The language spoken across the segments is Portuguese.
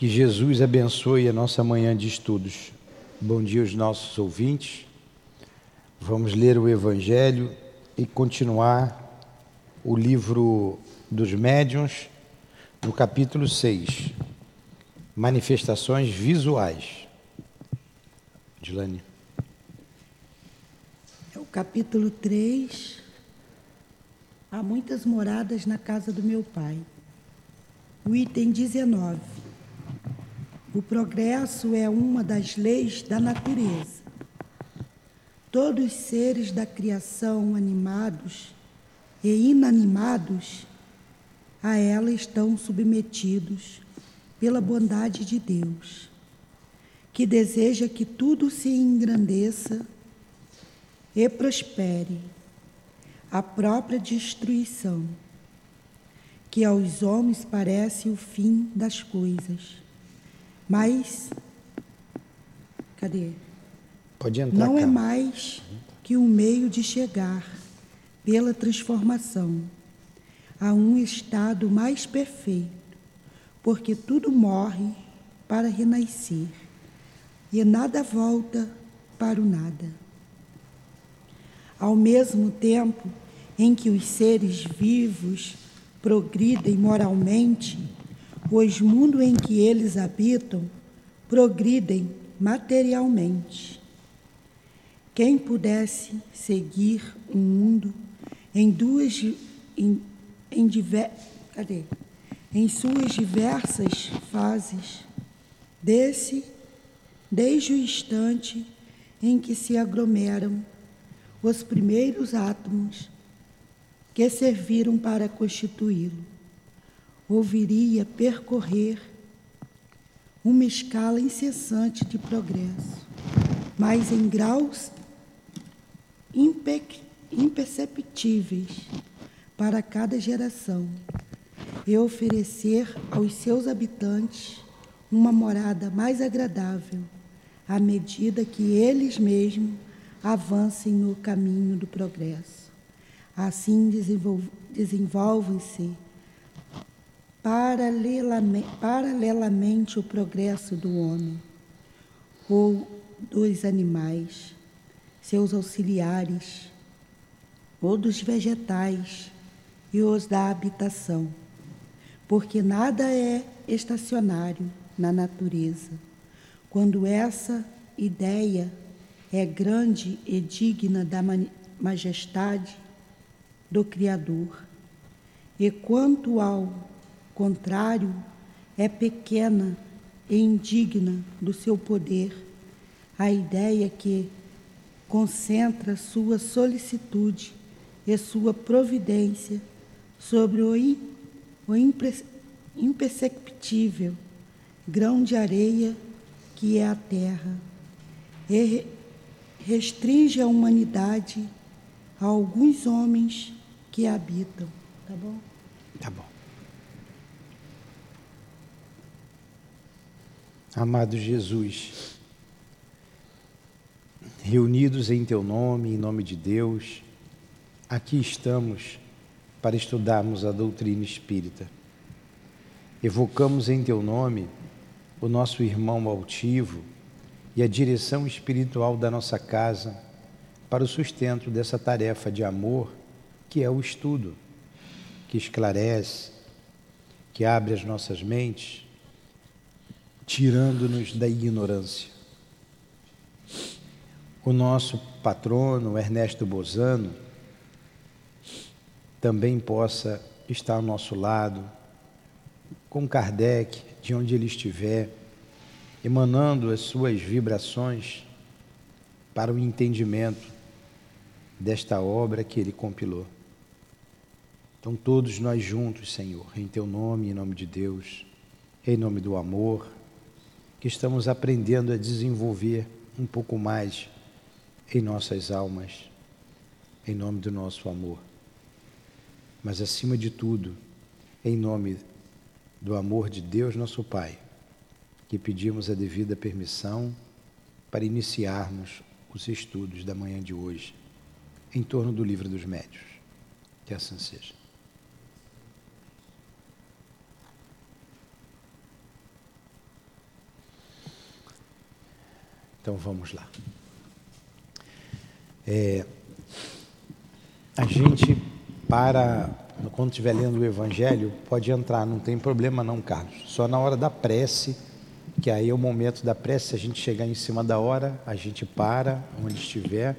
Que Jesus abençoe a nossa manhã de estudos. Bom dia aos nossos ouvintes. Vamos ler o Evangelho e continuar o livro dos médiuns, no capítulo 6. Manifestações visuais. Dilane. É o capítulo 3. Há muitas moradas na casa do meu pai. O item 19. O progresso é uma das leis da natureza. Todos os seres da criação, animados e inanimados, a ela estão submetidos pela bondade de Deus, que deseja que tudo se engrandeça e prospere, a própria destruição, que aos homens parece o fim das coisas mas, cadê? Pode entrar. Não é mais que um meio de chegar, pela transformação, a um estado mais perfeito, porque tudo morre para renascer e nada volta para o nada. Ao mesmo tempo em que os seres vivos progridem moralmente, pois mundo em que eles habitam progridem materialmente. Quem pudesse seguir um mundo em duas em, em, diver, cadê? em suas diversas fases, desse desde o instante em que se aglomeram os primeiros átomos que serviram para constituí-lo ouviria percorrer uma escala incessante de progresso, mas em graus imperceptíveis para cada geração, e oferecer aos seus habitantes uma morada mais agradável à medida que eles mesmos avancem no caminho do progresso. Assim desenvolvem-se paralelamente, o progresso do homem ou dos animais, seus auxiliares, ou dos vegetais e os da habitação, porque nada é estacionário na natureza. Quando essa ideia é grande e digna da majestade do Criador, e quanto ao contrário, é pequena e indigna do seu poder a ideia que concentra sua solicitude e sua providência sobre o, o imperceptível grão de areia que é a terra e restringe a humanidade a alguns homens que habitam. Tá bom? Tá bom. Amado Jesus, reunidos em Teu nome, em nome de Deus, aqui estamos para estudarmos a doutrina espírita. Evocamos em Teu nome o nosso irmão altivo e a direção espiritual da nossa casa para o sustento dessa tarefa de amor que é o estudo, que esclarece, que abre as nossas mentes tirando-nos da ignorância. O nosso patrono, Ernesto Bozano, também possa estar ao nosso lado, com Kardec, de onde ele estiver, emanando as suas vibrações para o entendimento desta obra que ele compilou. Então, todos nós juntos, Senhor, em Teu nome, em nome de Deus, em nome do amor, que estamos aprendendo a desenvolver um pouco mais em nossas almas, em nome do nosso amor. Mas, acima de tudo, em nome do amor de Deus, nosso Pai, que pedimos a devida permissão para iniciarmos os estudos da manhã de hoje em torno do Livro dos Médios. Que assim seja. Então vamos lá. É, a gente, para, quando estiver lendo o Evangelho, pode entrar, não tem problema não, Carlos. Só na hora da prece, que aí é o momento da prece, a gente chegar em cima da hora, a gente para onde estiver,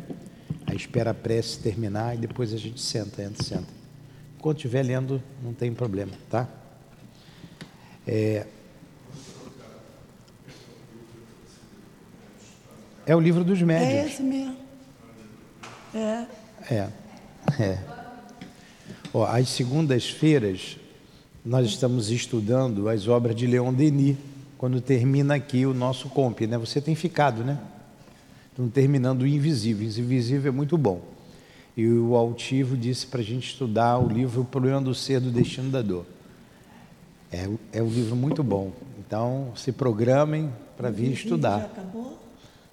aí espera a prece terminar e depois a gente senta, entra, senta. Enquanto estiver lendo, não tem problema, tá? É, É o livro dos médios. É esse mesmo. É. É. é. Ó, às segundas-feiras, nós estamos estudando as obras de Leon Denis, quando termina aqui o nosso comp, né? Você tem ficado, né? Estamos terminando o Invisível. O Invisível é muito bom. E o Altivo disse para a gente estudar o livro O Problema do Ser, do Destino da Dor. É, é um livro muito bom. Então, se programem para vir estudar. Já acabou?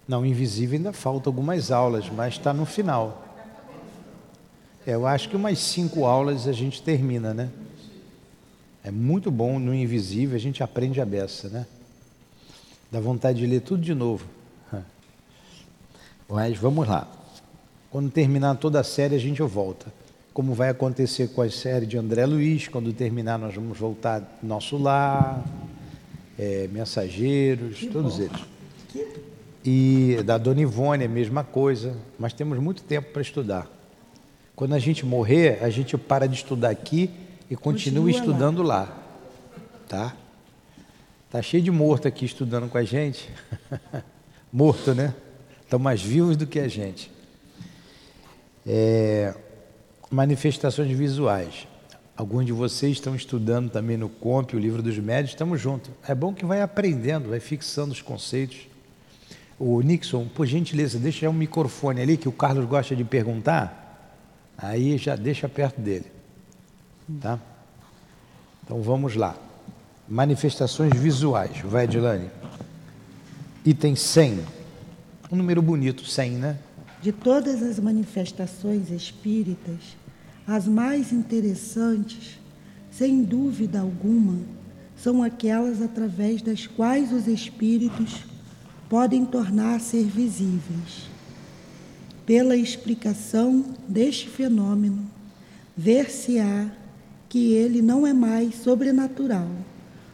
Não, invisível ainda falta algumas aulas, mas está no final. É, eu acho que umas cinco aulas a gente termina, né? É muito bom no invisível, a gente aprende a beça, né? Dá vontade de ler tudo de novo. Mas vamos lá. Quando terminar toda a série, a gente volta. Como vai acontecer com a série de André Luiz, quando terminar, nós vamos voltar nosso lar, é, mensageiros, que todos bom. eles. Que e da Dona Ivone, a mesma coisa, mas temos muito tempo para estudar. Quando a gente morrer, a gente para de estudar aqui e continua, continua estudando lá. lá. Tá? Tá cheio de morto aqui estudando com a gente. morto, né? Estão mais vivos do que a gente. É, manifestações visuais. Alguns de vocês estão estudando também no COMP, o livro dos médios, estamos juntos. É bom que vai aprendendo, vai fixando os conceitos. O Nixon, por gentileza, deixa um microfone ali que o Carlos gosta de perguntar. Aí já deixa perto dele. Tá? Então vamos lá. Manifestações visuais. Vai, Edilane. Item 100. Um número bonito, 100, né? De todas as manifestações espíritas, as mais interessantes, sem dúvida alguma, são aquelas através das quais os espíritos podem tornar-se visíveis. Pela explicação deste fenômeno, ver-se-á que ele não é mais sobrenatural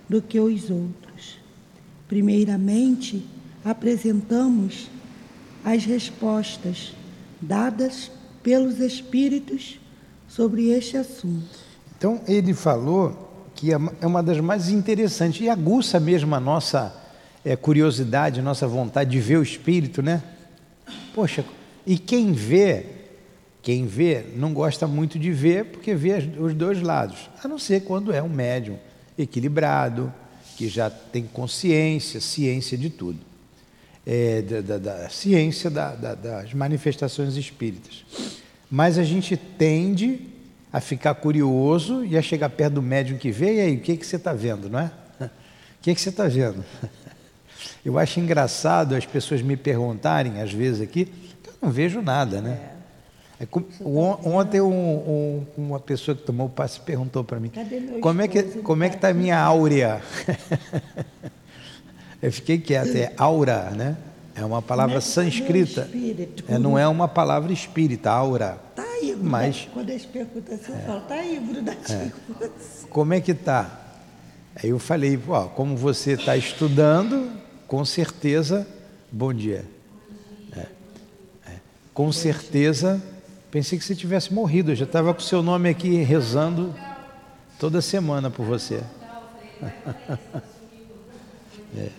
do que os outros. Primeiramente, apresentamos as respostas dadas pelos espíritos sobre este assunto. Então, ele falou que é, uma das mais interessantes e aguça mesmo a nossa é, curiosidade, nossa vontade de ver o Espírito, né? Poxa, e quem vê, quem vê, não gosta muito de ver, porque vê os dois lados, a não ser quando é um médium equilibrado, que já tem consciência, ciência de tudo. É, da, da, da, ciência da, das manifestações espíritas. Mas a gente tende a ficar curioso e a chegar perto do médium que vê, e aí, o que, que você está vendo, não é? O que, que você está vendo? Eu acho engraçado as pessoas me perguntarem, às vezes aqui, eu não vejo nada, né? É. É, ontem um, um, uma pessoa que tomou o passe perguntou para mim, como é que como é que está a minha áurea? eu fiquei quieto, é aura, né? É uma palavra é sânscrita. É, não é uma palavra espírita, aura. Está aí, mas quando eles perguntam assim, eu falo, está aí, grudadinho. É. Como é que está? Aí eu falei, ó, como você está estudando, com certeza, bom dia. É, é, com certeza, pensei que você tivesse morrido. Eu já estava com o seu nome aqui rezando toda semana por você. É,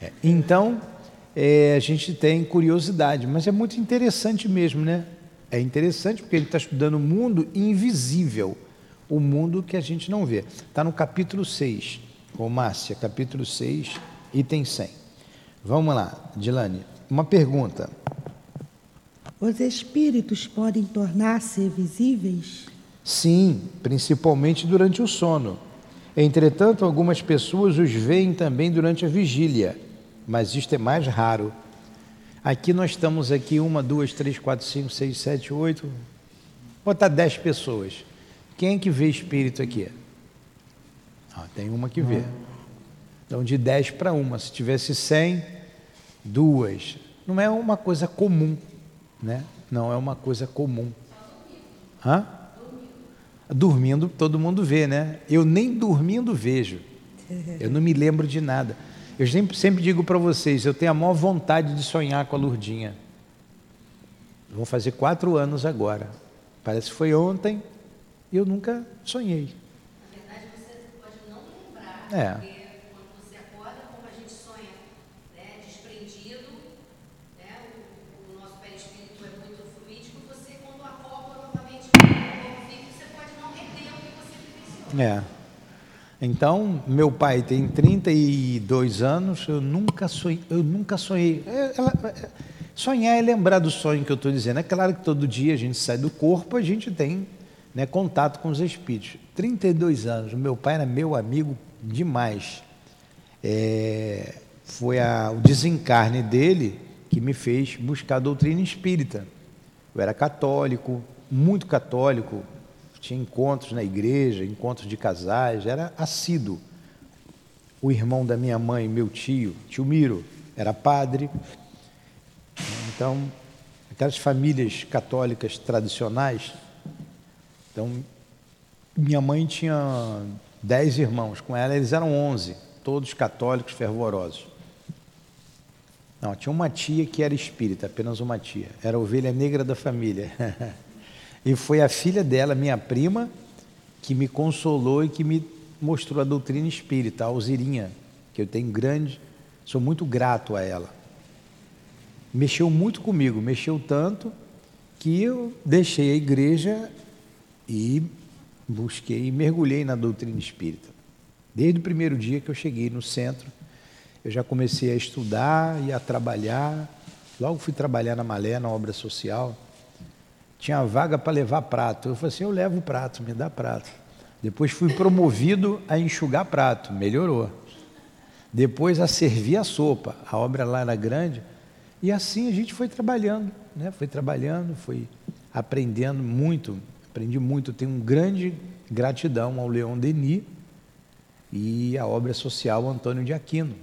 é, então, é, a gente tem curiosidade, mas é muito interessante mesmo, né? É interessante porque ele está estudando o mundo invisível, o mundo que a gente não vê. Está no capítulo 6, ô Márcia, capítulo 6, item 100. Vamos lá, Dilane. Uma pergunta. Os espíritos podem tornar-se visíveis? Sim, principalmente durante o sono. Entretanto, algumas pessoas os veem também durante a vigília, mas isto é mais raro. Aqui nós estamos aqui uma, duas, três, quatro, cinco, seis, sete, oito, botar dez pessoas. Quem é que vê espírito aqui? Ah, tem uma que vê. Então, de 10 para uma. Se tivesse 100, duas. Não é uma coisa comum, né? Não é uma coisa comum. Hã? Dormindo, todo mundo vê, né? Eu nem dormindo vejo. Eu não me lembro de nada. Eu sempre, sempre digo para vocês, eu tenho a maior vontade de sonhar com a Lurdinha. Vou fazer quatro anos agora. Parece que foi ontem e eu nunca sonhei. Na verdade, você pode não lembrar. É. Porque quando você acorda, como a gente sonha né, desprendido, né, o, o nosso perispírito é muito fluídico, você quando acorda novamente com o corpo físico, você pode não reter o que você vivenciou. É. Então, meu pai tem 32 anos, eu nunca sonhei. Eu nunca sonhei. É, ela- é, sonhar é lembrar do sonho que eu estou dizendo. É claro que todo dia a gente sai do corpo, a gente tem né, contato com os espíritos. 32 anos, meu pai era meu amigo demais. É, foi a- o desencarne dele que me fez buscar a doutrina espírita. Eu era católico, muito católico, tinha encontros na igreja, encontros de casais, era assíduo. O irmão da minha mãe, meu tio, tio Miro, era padre. Então, aquelas famílias católicas tradicionais. Então, minha mãe tinha dez irmãos, com ela eles eram onze, todos católicos fervorosos. Não, tinha uma tia que era espírita, apenas uma tia. Era a ovelha negra da família. e foi a filha dela, minha prima, que me consolou e que me mostrou a doutrina espírita, a Alzirinha, que eu tenho grande, sou muito grato a ela. Mexeu muito comigo, mexeu tanto que eu deixei a igreja e busquei, mergulhei na doutrina espírita. Desde o primeiro dia que eu cheguei no centro, eu já comecei a estudar e a trabalhar. Logo fui trabalhar na Malé, na obra social. Tinha vaga para levar prato. Eu falei assim: eu levo prato, me dá prato. Depois fui promovido a enxugar prato, melhorou. Depois a servir a sopa. A obra lá era grande. E assim a gente foi trabalhando, né? Foi trabalhando, foi aprendendo muito. Aprendi muito. Tenho um grande gratidão ao Leon Denis e à obra social Antônio de Aquino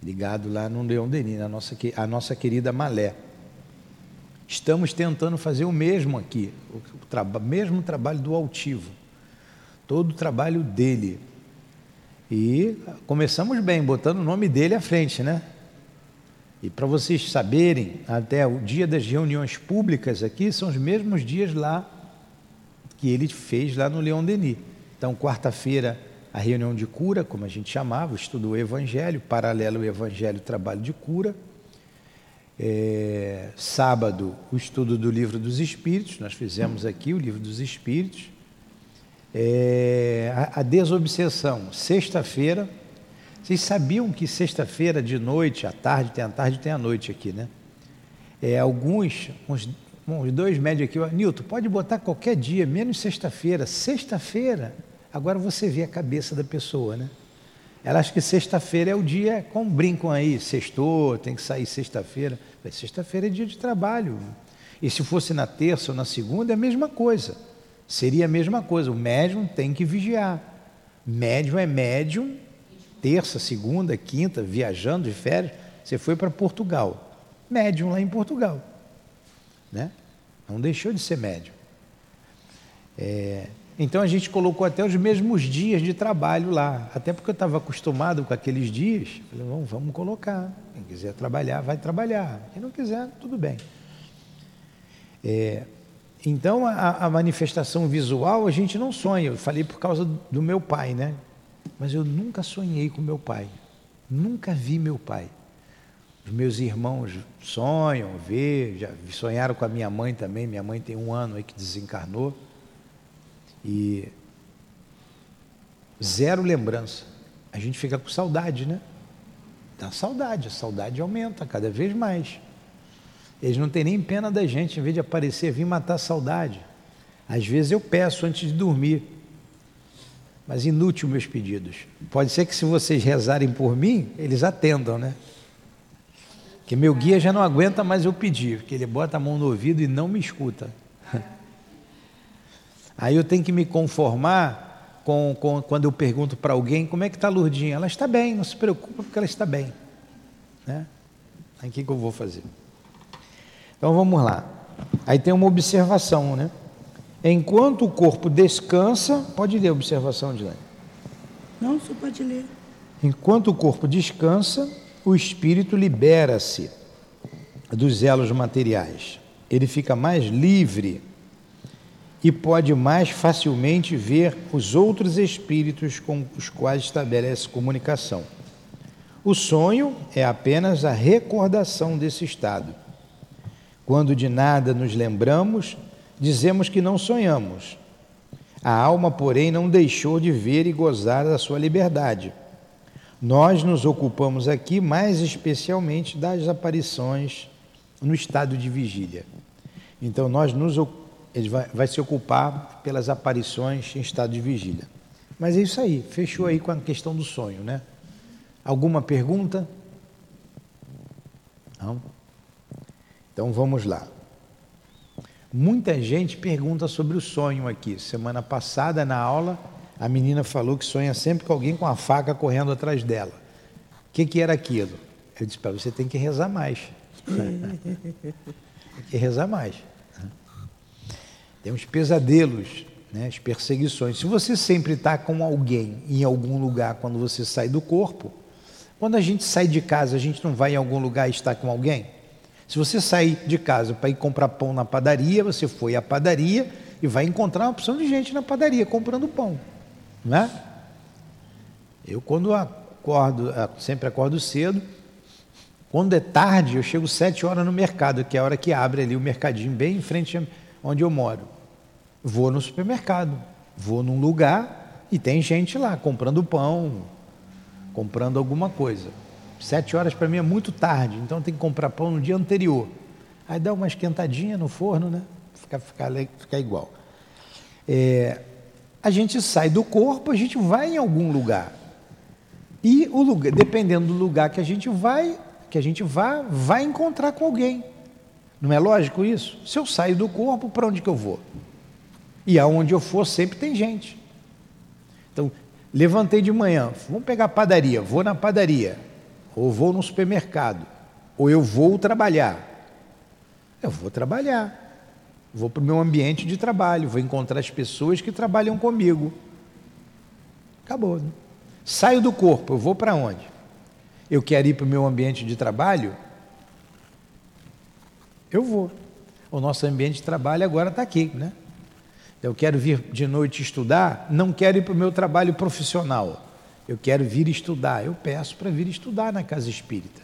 ligado lá no Leão Denis, nossa, a nossa querida Malé. Estamos tentando fazer o mesmo aqui, o, o mesmo trabalho do altivo, todo o trabalho dele. E começamos bem, botando o nome dele à frente, né? E para vocês saberem, até o dia das reuniões públicas aqui são os mesmos dias lá que ele fez lá no Leão Denis. Então, quarta-feira, a reunião de cura, como a gente chamava, o estudo do Evangelho, paralelo ao Evangelho, trabalho de cura. É, sábado, o estudo do Livro dos Espíritos, nós fizemos aqui o Livro dos Espíritos. É, a, a desobsessão, sexta-feira. Vocês sabiam que sexta-feira de noite, à tarde, tem a tarde tem a noite aqui, né? É, alguns, uns, uns dois médios aqui, Nilton, pode botar qualquer dia, menos sexta-feira. Sexta-feira, agora você vê a cabeça da pessoa, né? Ela acha que sexta-feira é o dia, como brincam aí, sextou, tem que sair sexta-feira. Sexta-feira é dia de trabalho. E se fosse na terça ou na segunda, é a mesma coisa. Seria a mesma coisa. O médium tem que vigiar. Médium é médium, terça, segunda, quinta, viajando de férias. Você foi para Portugal. Médium lá em Portugal. Né? Não deixou de ser médium. É, então a gente colocou até os mesmos dias de trabalho lá, até porque eu estava acostumado com aqueles dias. Falei, vamos, vamos colocar. Quem quiser trabalhar, vai trabalhar. Quem não quiser, tudo bem. É, então a, a manifestação visual a gente não sonha. Eu falei por causa do meu pai, né? Mas eu nunca sonhei com meu pai. Nunca vi meu pai. Os meus irmãos sonham, vê, já sonharam com a minha mãe também. Minha mãe tem um ano aí que desencarnou. E zero lembrança. A gente fica com saudade, né? Dá saudade, a saudade aumenta cada vez mais. Eles não têm nem pena da gente, em vez de aparecer, vir matar a saudade. Às vezes eu peço antes de dormir, mas inútil meus pedidos. Pode ser que se vocês rezarem por mim, eles atendam, né? Que meu guia já não aguenta mais eu pedir, porque ele bota a mão no ouvido e não me escuta. Aí eu tenho que me conformar com, com quando eu pergunto para alguém como é que está a Lourdinha. Ela está bem, não se preocupa porque ela está bem. Né? Aí o que, que eu vou fazer? Então vamos lá. Aí tem uma observação, né? Enquanto o corpo descansa, pode ler a observação, Dilane. Não, só pode ler. Enquanto o corpo descansa, o espírito libera-se dos elos materiais. Ele fica mais livre e pode mais facilmente ver os outros espíritos com os quais estabelece comunicação. O sonho é apenas a recordação desse estado. Quando de nada nos lembramos, dizemos que não sonhamos. A alma, porém, não deixou de ver e gozar da sua liberdade. Nós nos ocupamos aqui mais especialmente das aparições no estado de vigília. Então, nós nos ele vai, vai se ocupar pelas aparições em estado de vigília. Mas é isso aí, fechou aí com a questão do sonho, né? Alguma pergunta? Não? Então vamos lá. Muita gente pergunta sobre o sonho aqui. Semana passada, na aula, a menina falou que sonha sempre com alguém com a faca correndo atrás dela. O que, que era aquilo? Eu disse para você tem que rezar mais. tem que rezar mais. Tem os pesadelos, né, as perseguições. Se você sempre está com alguém em algum lugar quando você sai do corpo, quando a gente sai de casa, a gente não vai em algum lugar e está com alguém? Se você sair de casa para ir comprar pão na padaria, você foi à padaria e vai encontrar uma opção de gente na padaria comprando pão, né? Eu quando acordo, ah, sempre acordo cedo, quando é tarde, eu chego sete horas no mercado, que é a hora que abre ali o mercadinho bem em frente onde eu moro. Vou no supermercado, vou num lugar e tem gente lá comprando pão, comprando alguma coisa. Sete horas para mim é muito tarde, então tem que comprar pão no dia anterior. Aí dá uma esquentadinha no forno, né? Fica, fica, fica igual. É, a gente sai do corpo, a gente vai em algum lugar. E o lugar, dependendo do lugar que a gente vai, que a gente vá, vai encontrar com alguém. Não é lógico isso? Se eu saio do corpo, para onde que eu vou? E aonde eu for, sempre tem gente. Então, levantei de manhã, vamos pegar a padaria, vou na padaria ou vou no supermercado, ou eu vou trabalhar. Eu vou trabalhar. Vou para o meu ambiente de trabalho, vou encontrar as pessoas que trabalham comigo. Acabou. Né? Saio do corpo, eu vou para onde? Eu quero ir para o meu ambiente de trabalho? Eu vou. O nosso ambiente de trabalho agora está aqui, né? Eu quero vir de noite estudar, não quero ir para o meu trabalho profissional eu quero vir estudar, eu peço para vir estudar na casa espírita.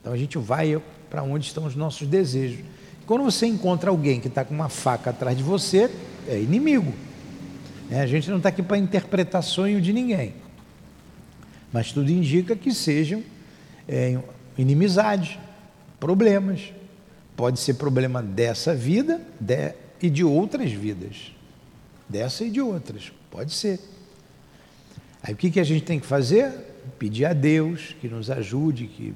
Então a gente vai para onde estão os nossos desejos. Quando você encontra alguém que está com uma faca atrás de você, é inimigo. É, a gente não está aqui para interpretar sonho de ninguém. Mas tudo indica que sejam é, inimizades, problemas. Pode ser problema dessa vida de, e de outras vidas. Dessa e de outras. Pode ser. Aí o que, que a gente tem que fazer? Pedir a Deus que nos ajude que,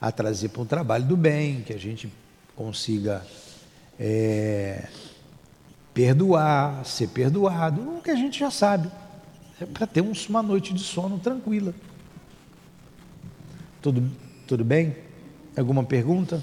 a trazer para um trabalho do bem, que a gente consiga é, perdoar, ser perdoado, o que a gente já sabe. É para ter uma noite de sono tranquila. Tudo, tudo bem? Alguma pergunta?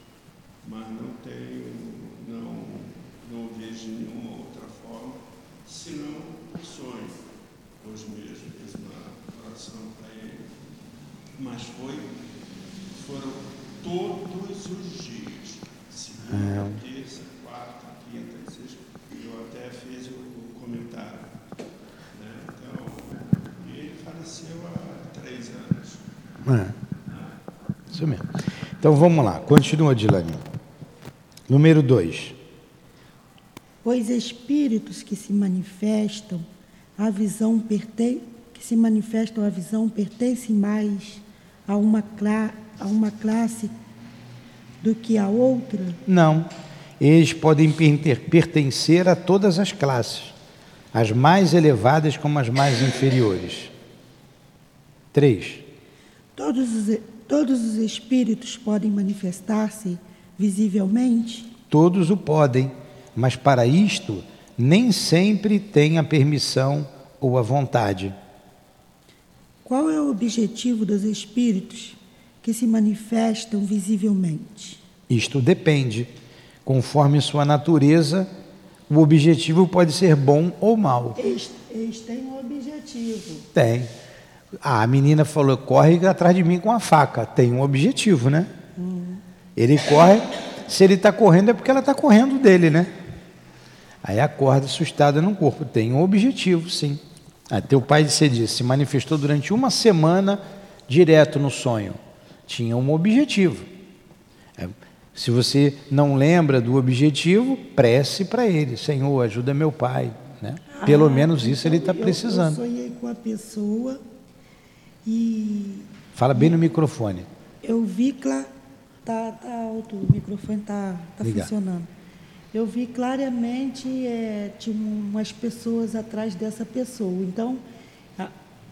mas não tenho, não, não vejo nenhuma outra forma, senão o sonho. Hoje mesmo fiz uma oração para ele, mas foi, foram todos os dias, segunda, é. terça, quarta, quinta sexta, eu até fiz o, o comentário. Né? Então, ele faleceu há três anos. É. Isso mesmo. Então vamos lá, continua, Dilaninho. Número 2. Pois espíritos que se manifestam, a visão pertence, que se manifestam a visão pertencem mais a uma, a uma classe do que a outra? Não. Eles podem pertencer a todas as classes, as mais elevadas como as mais inferiores. 3. Todos os, todos os espíritos podem manifestar-se visivelmente? Todos o podem, mas para isto nem sempre tem a permissão ou a vontade. Qual é o objetivo dos espíritos que se manifestam visivelmente? Isto depende. Conforme sua natureza, o objetivo pode ser bom ou mal. Eles, eles têm um objetivo. Tem. Ah, a menina falou: corre atrás de mim com a faca. Tem um objetivo, né? Ele corre. Se ele está correndo, é porque ela está correndo dele, né? Aí acorda assustada no corpo. Tem um objetivo, sim. Ah, teu pai, você disse, se manifestou durante uma semana direto no sonho. Tinha um objetivo. É, se você não lembra do objetivo, prece para ele. Senhor, ajuda meu pai. Né? Pelo ah, menos isso ele está precisando. Eu, sonhei com a pessoa e. Fala bem no microfone. Eu vi que tá, tá alto, o microfone está tá, tá funcionando. Eu vi claramente é, tinha umas pessoas atrás dessa pessoa. Então,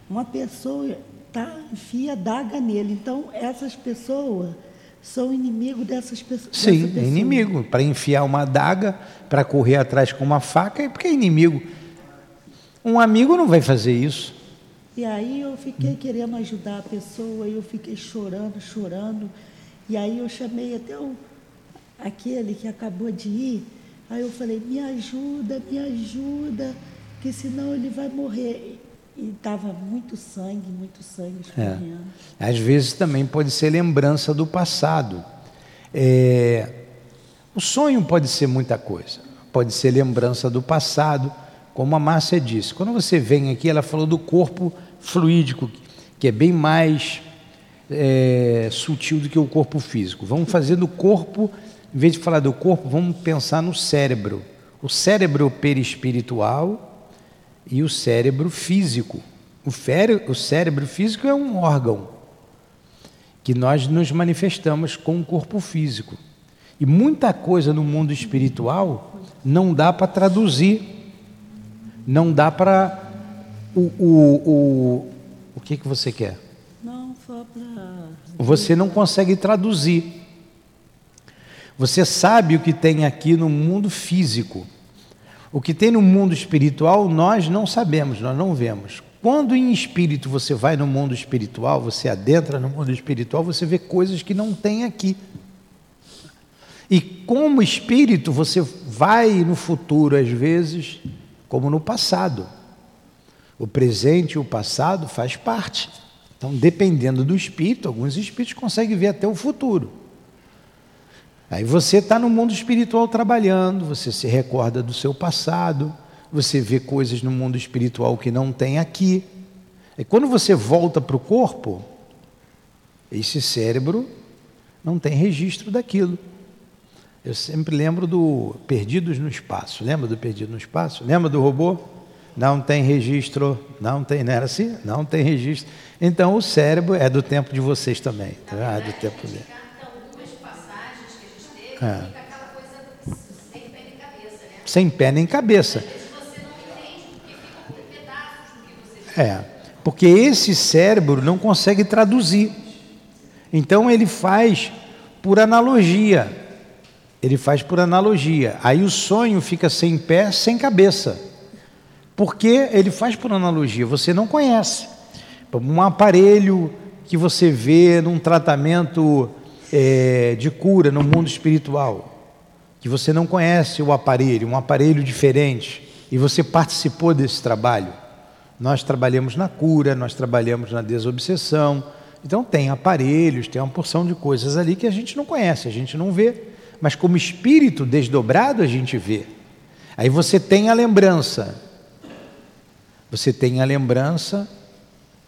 uma pessoa tá, enfia daga nele. Então, essas pessoas são inimigos dessas pessoas. Sim, pessoa. inimigo. Para enfiar uma daga, para correr atrás com uma faca, é porque é inimigo. Um amigo não vai fazer isso. E aí eu fiquei querendo ajudar a pessoa, eu fiquei chorando, chorando. E aí eu chamei até o, aquele que acabou de ir. Aí eu falei, me ajuda, me ajuda, que senão ele vai morrer. E estava muito sangue, muito sangue escorrendo. É. Às vezes também pode ser lembrança do passado. É, o sonho pode ser muita coisa. Pode ser lembrança do passado, como a Márcia disse. Quando você vem aqui, ela falou do corpo fluídico, que é bem mais é, sutil do que o corpo físico. Vamos fazer do corpo, em vez de falar do corpo, vamos pensar no cérebro. O cérebro perispiritual e o cérebro físico. O, o cérebro físico é um órgão que nós nos manifestamos com o corpo físico. E muita coisa no mundo espiritual não dá para traduzir, não dá para. O, o, o, o que, que você quer? Não, só para. Você não consegue traduzir. Você sabe o que tem aqui no mundo físico. O que tem no mundo espiritual nós não sabemos, nós não vemos. Quando em espírito você vai no mundo espiritual, você adentra no mundo espiritual, você vê coisas que não tem aqui. E como espírito, você vai no futuro, às vezes, como no passado. O presente e o passado faz parte. Então, dependendo do espírito, alguns espíritos conseguem ver até o futuro. Aí você está no mundo espiritual trabalhando, você se recorda do seu passado, você vê coisas no mundo espiritual que não tem aqui. E quando você volta para o corpo, esse cérebro não tem registro daquilo. Eu sempre lembro do Perdidos no Espaço. Lembra do Perdido no Espaço? Lembra do robô? Não tem registro, não tem, não era assim? Não tem registro. Então o cérebro é do tempo de vocês também. Tá? É do tempo dele. É. sem pé nem cabeça, né? Sem pé nem cabeça. É, porque esse cérebro não consegue traduzir. Então ele faz por analogia. Ele faz por analogia. Aí o sonho fica sem pé, sem cabeça. Porque ele faz por analogia, você não conhece. Um aparelho que você vê num tratamento é, de cura no mundo espiritual, que você não conhece o aparelho, um aparelho diferente, e você participou desse trabalho. Nós trabalhamos na cura, nós trabalhamos na desobsessão. Então tem aparelhos, tem uma porção de coisas ali que a gente não conhece, a gente não vê, mas como espírito desdobrado a gente vê. Aí você tem a lembrança. Você tem a lembrança,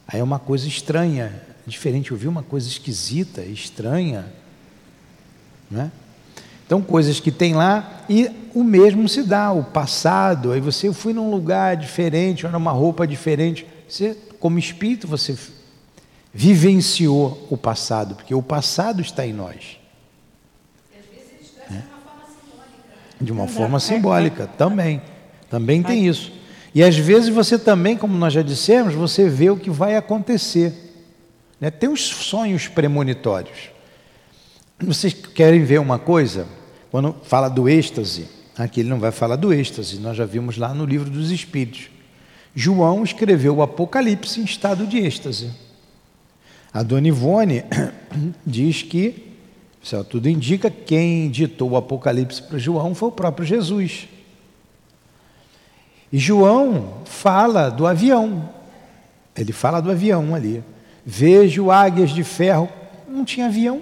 aí é uma coisa estranha diferente, eu vi uma coisa esquisita, estranha. Né? Então, coisas que tem lá e o mesmo se dá, o passado. Aí você, eu fui num lugar diferente, ou numa roupa diferente. Você, como espírito, você vivenciou o passado, porque o passado está em nós. É. De uma forma simbólica, também. Também tem isso. E às vezes você também, como nós já dissemos, você vê o que vai acontecer. Né? Tem os sonhos premonitórios. Vocês querem ver uma coisa? Quando fala do êxtase, aqui ele não vai falar do êxtase, nós já vimos lá no livro dos Espíritos. João escreveu o Apocalipse em estado de êxtase. A Dona Ivone diz que, tudo indica, quem ditou o Apocalipse para João foi o próprio Jesus. E João fala do avião. Ele fala do avião ali. Vejo águias de ferro. Não tinha avião.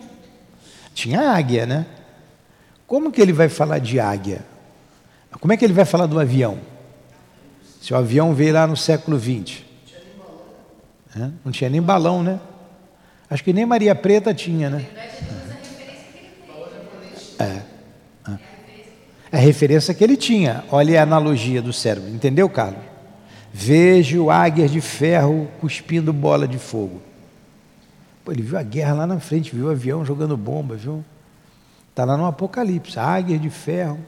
Tinha águia, né? Como que ele vai falar de águia? Como é que ele vai falar do avião? Se o avião veio lá no século XX. Não tinha nem balão, né? Acho que nem Maria Preta tinha, né? É. É a referência que ele tinha. Olha a analogia do cérebro. Entendeu, Carlos? Vejo águias de ferro cuspindo bola de fogo. Pô, ele viu a guerra lá na frente, viu o avião jogando bomba, viu? Está lá no Apocalipse, águias de ferro.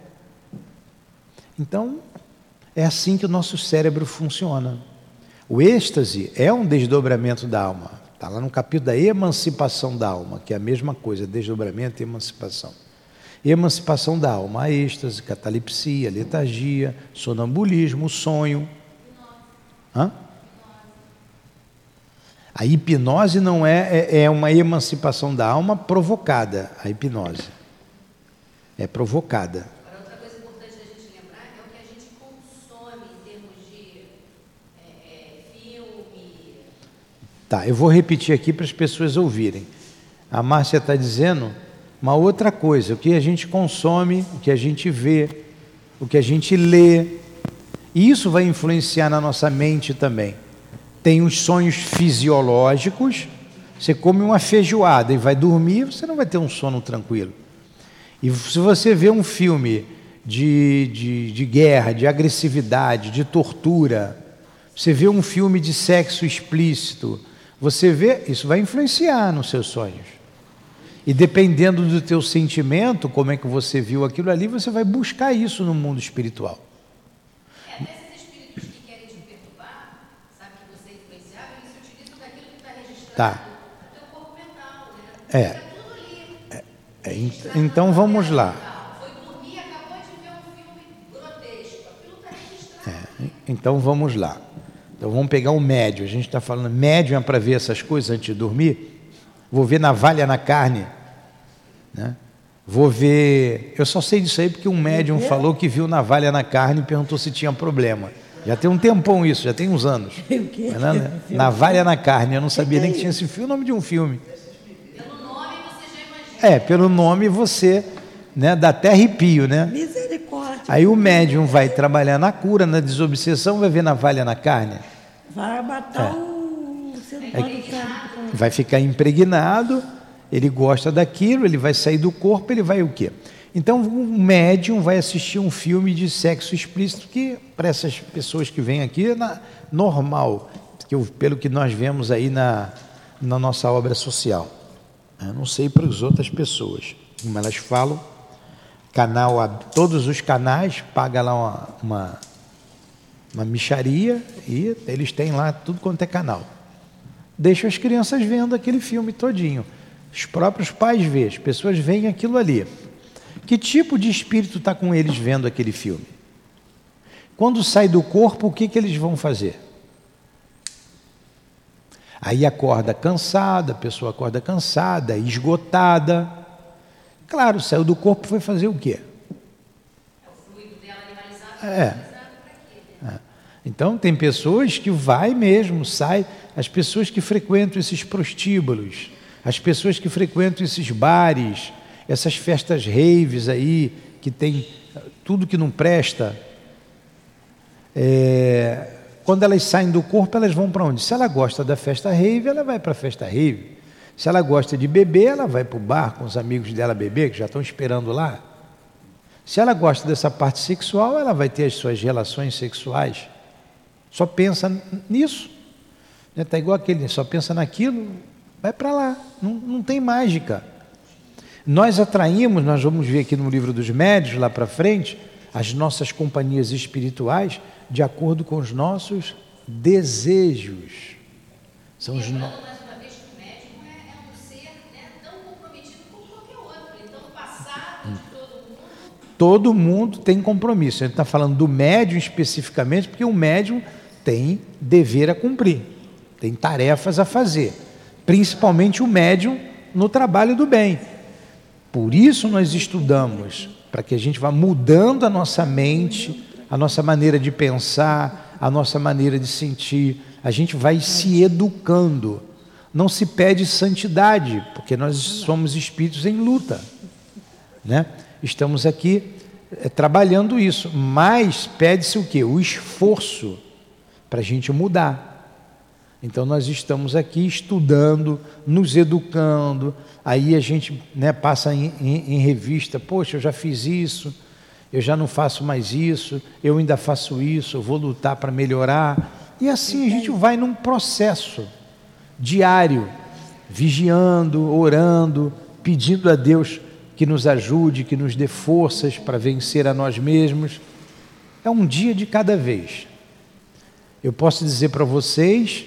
Então, é assim que o nosso cérebro funciona. O êxtase é um desdobramento da alma. Está lá no capítulo da emancipação da alma, que é a mesma coisa, desdobramento e emancipação. Emancipação da alma, a êxtase, catalepsia, letargia, sonambulismo, sonho. Hã? A hipnose não é, é, é uma emancipação da alma provocada, a hipnose. É provocada. Agora, outra coisa importante da gente lembrar é o que a gente consome em termos de é, é, filme. Tá, eu vou repetir aqui para as pessoas ouvirem. A Márcia está dizendo uma outra coisa, o que a gente consome, o que a gente vê, o que a gente lê. E isso vai influenciar na nossa mente também. Tem os sonhos fisiológicos, você come uma feijoada e vai dormir, você não vai ter um sono tranquilo. E se você vê um filme de, de, de guerra, de agressividade, de tortura, você vê um filme de sexo explícito, você vê, isso vai influenciar nos seus sonhos. E dependendo do teu sentimento, como é que você viu aquilo ali, você vai buscar isso no mundo espiritual. É, esses espíritos que querem te perturbar, sabe que você é influenciável, eles se utilizam daquilo que está registrado tá. no teu corpo mental. Né? É. Tá tudo ali. É, é, então vamos lá. Dormir, um registrado. É, então vamos lá. Então vamos pegar um médio. A gente está falando médio é para ver essas coisas antes de dormir vou ver navalha na carne, né? vou ver. Eu só sei disso aí porque um médium falou que viu navalha na carne e perguntou se tinha problema. Já tem um tempão isso, já tem uns anos. O quê? Né? Navalha na carne, eu não sabia nem que tinha esse filme, o nome de um filme. Pelo nome você já imagina. É, pelo nome você, né, dá até arrepio, né? Misericórdia. Aí o médium vai trabalhar na cura, na desobsessão, vai ver navalha na carne. Vai matar é. o ser humano vai ficar impregnado, ele gosta daquilo, ele vai sair do corpo, ele vai o quê? Então, um médium vai assistir um filme de sexo explícito que, para essas pessoas que vêm aqui, é na, normal, que eu, pelo que nós vemos aí na, na nossa obra social. Eu não sei para as outras pessoas, como elas falam, canal, todos os canais, paga lá uma, uma, uma micharia e eles têm lá tudo quanto é canal deixa as crianças vendo aquele filme todinho. Os próprios pais vêem, as pessoas veem aquilo ali. Que tipo de espírito está com eles vendo aquele filme? Quando sai do corpo, o que, que eles vão fazer? Aí acorda cansada, a pessoa acorda cansada, esgotada. Claro, saiu do corpo foi fazer o quê? É o fluido dela animalizado. É. Então tem pessoas que vai mesmo, sai, as pessoas que frequentam esses prostíbulos, as pessoas que frequentam esses bares, essas festas raves aí, que tem tudo que não presta. É, quando elas saem do corpo, elas vão para onde? Se ela gosta da festa rave, ela vai para a festa rave. Se ela gosta de beber, ela vai para o bar com os amigos dela beber, que já estão esperando lá. Se ela gosta dessa parte sexual, ela vai ter as suas relações sexuais. Só pensa nisso. Está igual aquele, só pensa naquilo, vai para lá. Não, não tem mágica. Nós atraímos, nós vamos ver aqui no livro dos médios, lá para frente, as nossas companhias espirituais de acordo com os nossos desejos. São os nossos. Todo mundo tem compromisso. A gente está falando do médium especificamente, porque o médium tem dever a cumprir, tem tarefas a fazer, principalmente o médium no trabalho do bem. Por isso nós estudamos, para que a gente vá mudando a nossa mente, a nossa maneira de pensar, a nossa maneira de sentir. A gente vai se educando. Não se pede santidade, porque nós somos espíritos em luta, né? Estamos aqui é, trabalhando isso, mas pede-se o que? O esforço para a gente mudar. Então nós estamos aqui estudando, nos educando, aí a gente né, passa em, em, em, revista, poxa, eu já fiz isso, eu já não faço mais isso, eu ainda faço isso, eu vou lutar para melhorar. E assim a gente vai num processo diário, vigiando, orando, pedindo a Deus que nos ajude, que nos dê forças para vencer a nós mesmos. É um dia de cada vez. Eu posso dizer para vocês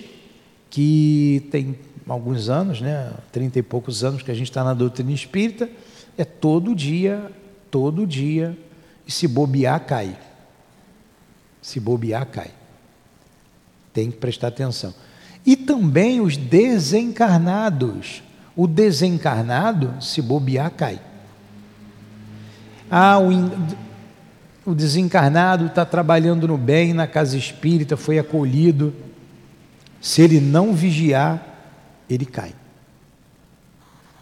que tem alguns anos, né, trinta e poucos anos que a gente está na doutrina espírita, é todo dia, todo dia, e se bobear, cai. Se bobear, cai. Tem que prestar atenção. E também os desencarnados. O desencarnado, se bobear, cai. Ah, o, o desencarnado está trabalhando no bem, na casa espírita, foi acolhido. Se ele não vigiar, ele cai.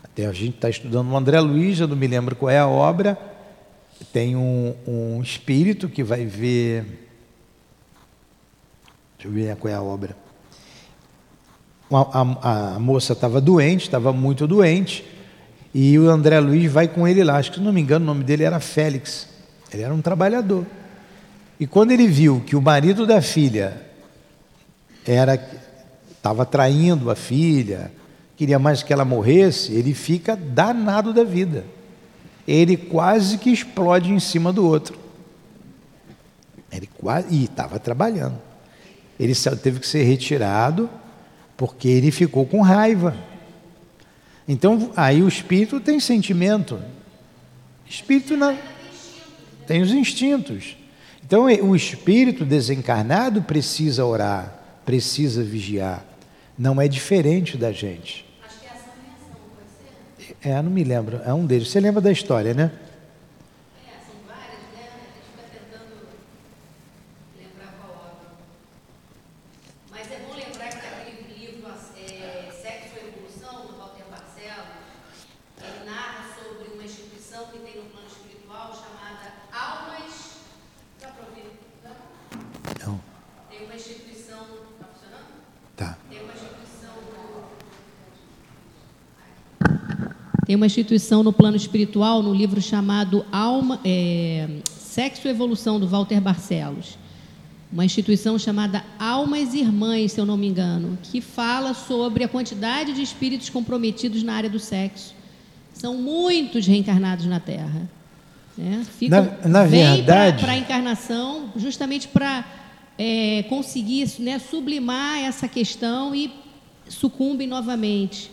Até a gente está estudando o André Luiz, eu não me lembro qual é a obra. Tem um, um espírito que vai ver. Deixa eu ver qual é a obra. A, a, a moça estava doente, estava muito doente, e o André Luiz vai com ele lá. Acho que, se não me engano, o nome dele era Félix. Ele era um trabalhador. E quando ele viu que o marido da filha era estava traindo a filha, queria mais que ela morresse, ele fica danado da vida. Ele quase que explode em cima do outro. Ele quase e estava trabalhando. Ele teve que ser retirado porque ele ficou com raiva. Então, aí o espírito tem sentimento. Espírito não, tem os instintos. Então, o espírito desencarnado precisa orar, precisa vigiar. Não é diferente da gente. Acho que é ação e reação, pode ser? É, não me lembro. É um deles. Você lembra da história, né? Tem uma instituição no plano espiritual, no livro chamado Alma, é, Sexo e Evolução, do Walter Barcelos. Uma instituição chamada Almas Irmãs, se eu não me engano, que fala sobre a quantidade de espíritos comprometidos na área do sexo. São muitos reencarnados na Terra. Né? Ficam, na, na verdade. Para a encarnação, justamente para é, conseguir né, sublimar essa questão e sucumbem novamente.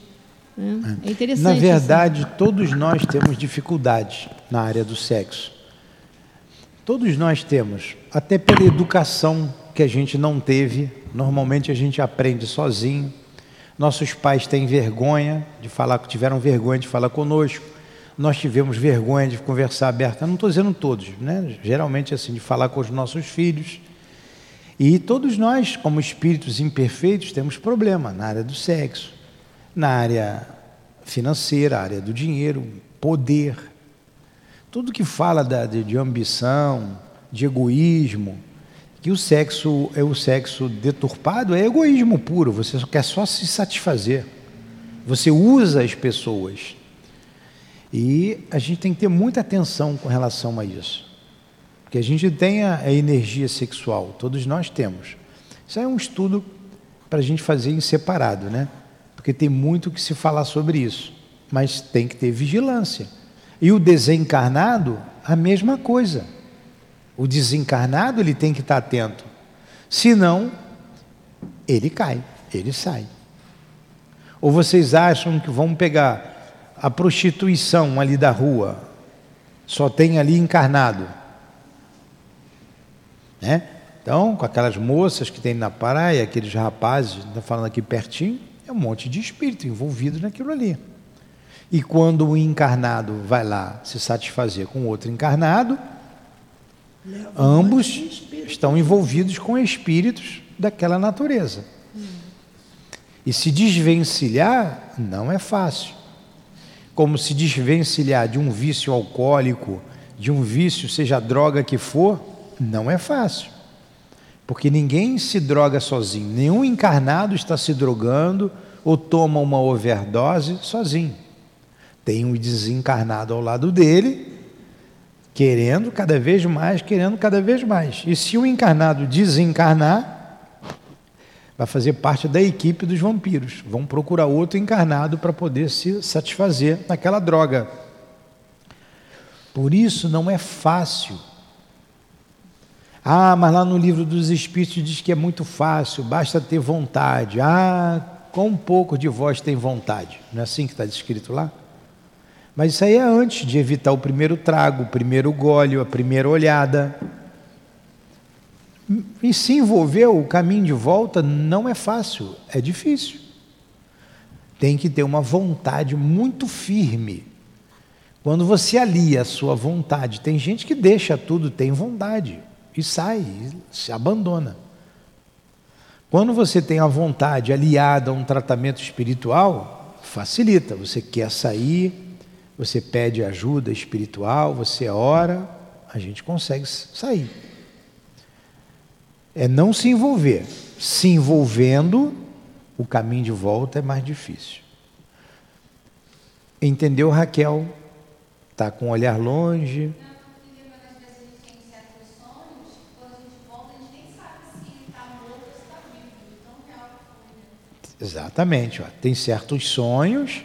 Né? É interessante. Na verdade, isso. todos nós temos dificuldades na área do sexo. Todos nós temos, até pela educação que a gente não teve. Normalmente a gente aprende sozinho. Nossos pais têm vergonha de falar, tiveram vergonha de falar conosco. Nós tivemos vergonha de conversar aberta. Não estou dizendo todos, né? Geralmente assim de falar com os nossos filhos. E todos nós, como espíritos imperfeitos, temos problema na área do sexo na área financeira, área do dinheiro, poder. Tudo que fala da, de, de ambição, de egoísmo, que o sexo é o sexo deturpado é egoísmo puro, você quer só se satisfazer. Você usa as pessoas. E a gente tem que ter muita atenção com relação a isso. Porque a gente tem a, a energia sexual, todos nós temos. Isso é um estudo para a gente fazer em separado, né? Porque tem muito que se falar sobre isso. Mas tem que ter vigilância. E o desencarnado, a mesma coisa. O desencarnado ele tem que estar atento. Senão, ele cai, ele sai. Ou vocês acham que vão pegar a prostituição ali da rua, só tem ali encarnado? Né? Então, com aquelas moças que tem na praia, aqueles rapazes, está falando aqui pertinho, é um monte de espírito envolvido naquilo ali. E quando o encarnado vai lá se satisfazer com outro encarnado, Ambos estão envolvidos com espíritos daquela natureza. E se desvencilhar não é fácil. Como se desvencilhar de um vício alcoólico, de um vício, seja a droga que for, não é fácil. Porque ninguém se droga sozinho. Nenhum encarnado está se drogando ou toma uma overdose sozinho. Tem um desencarnado ao lado dele querendo cada vez mais, querendo cada vez mais. E se o encarnado desencarnar, vai fazer parte da equipe dos vampiros. Vão procurar outro encarnado para poder se satisfazer naquela droga. Por isso não é fácil. Ah, mas lá no livro dos Espíritos diz que é muito fácil, basta ter vontade. Ah, quão pouco de vós tem vontade. Não é assim que está descrito lá? Mas isso aí é antes de evitar o primeiro trago, o primeiro gole, a primeira olhada. E se envolver o caminho de volta não é fácil, é difícil. Tem que ter uma vontade muito firme. Quando você alia a sua vontade, tem gente que deixa tudo, tem vontade, e sai, se abandona. Quando você tem a vontade aliada a um tratamento espiritual, facilita, você quer sair, você pede ajuda espiritual, você ora, a gente consegue sair. É não se envolver. Se envolvendo, o caminho de volta é mais difícil. Entendeu, Raquel? Está com o olhar longe. Exatamente, ó. tem certos sonhos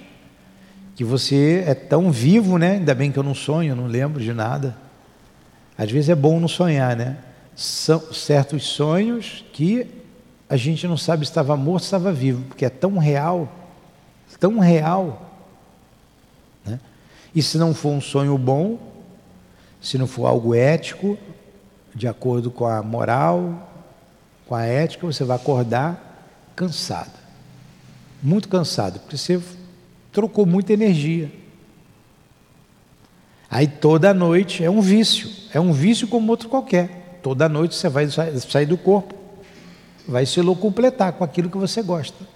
que você é tão vivo, né? Ainda bem que eu não sonho, não lembro de nada. Às vezes é bom não sonhar, né? São certos sonhos que a gente não sabe se estava morto, se estava vivo, porque é tão real, tão real. Né? E se não for um sonho bom, se não for algo ético, de acordo com a moral, com a ética, você vai acordar cansado, muito cansado, porque você trocou muita energia. Aí toda noite é um vício, é um vício como outro qualquer. Toda noite você vai sair do corpo, vai se completar com aquilo que você gosta.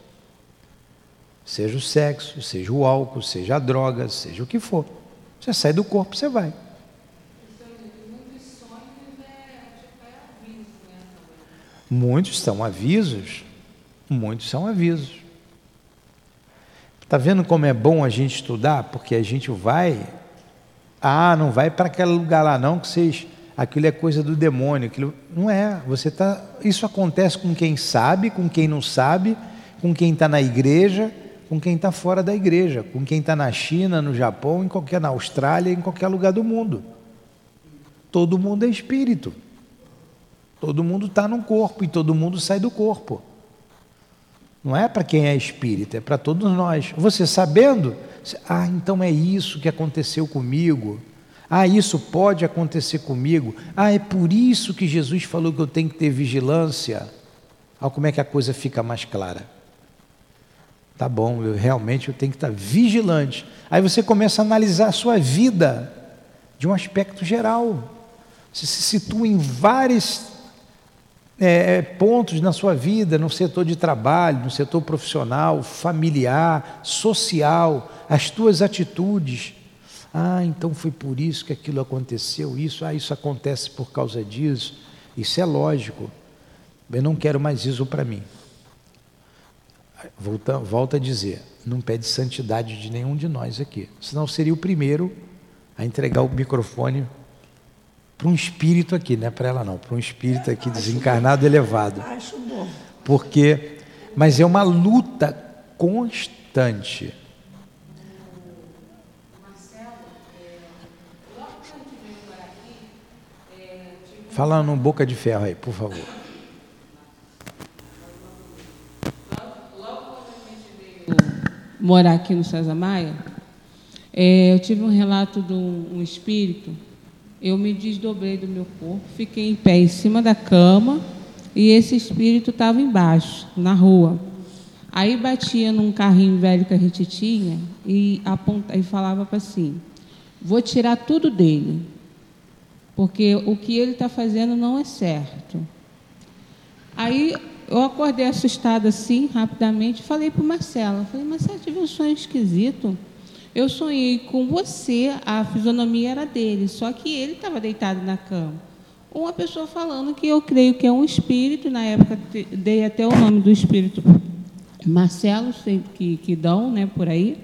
Seja o sexo, seja o álcool, seja a droga, seja o que for. Você sai do corpo, você vai. Muitos são avisos, muitos são avisos. Está vendo como é bom a gente estudar? Porque a gente vai. Ah, não vai para aquele lugar lá não, que vocês. Aquilo é coisa do demônio. Aquilo... Não é. Você tá. Isso acontece com quem sabe, com quem não sabe, com quem está na igreja, com quem está fora da igreja, com quem está na China, no Japão, em qualquer na Austrália, em qualquer lugar do mundo. Todo mundo é espírito. Todo mundo está no corpo e todo mundo sai do corpo. Não é para quem é espírita, é para todos nós. Você sabendo, ah, então é isso que aconteceu comigo. Ah, isso pode acontecer comigo. Ah, é por isso que Jesus falou que eu tenho que ter vigilância. Olha como é que a coisa fica mais clara. Tá bom, eu realmente eu tenho que estar vigilante. Aí você começa a analisar a sua vida de um aspecto geral. Você se situa em várias é, é, pontos na sua vida, no setor de trabalho, no setor profissional, familiar, social, as tuas atitudes. Ah, então foi por isso que aquilo aconteceu, isso, ah, isso acontece por causa disso. Isso é lógico. Eu não quero mais isso para mim. Volta, volta a dizer, não pede santidade de nenhum de nós aqui. Senão seria o primeiro a entregar o microfone para um espírito aqui, não é para ela não, para um espírito aqui desencarnado elevado. Acho bom. Porque, mas é uma luta constante. Fala no boca de ferro aí, por favor. morar aqui no César Maia, é, eu tive um relato de um, um espírito. Eu me desdobrei do meu corpo, fiquei em pé em cima da cama e esse espírito estava embaixo, na rua. Aí batia num carrinho velho que a gente tinha e, aponta, e falava para assim: vou tirar tudo dele, porque o que ele está fazendo não é certo. Aí eu acordei assustada assim, rapidamente, falei para o Marcelo, falei, Marcelo, tive um sonho esquisito. Eu sonhei com você, a fisionomia era dele, só que ele estava deitado na cama. Uma pessoa falando que eu creio que é um espírito, na época dei até o nome do espírito Marcelo, que, que dão né, por aí,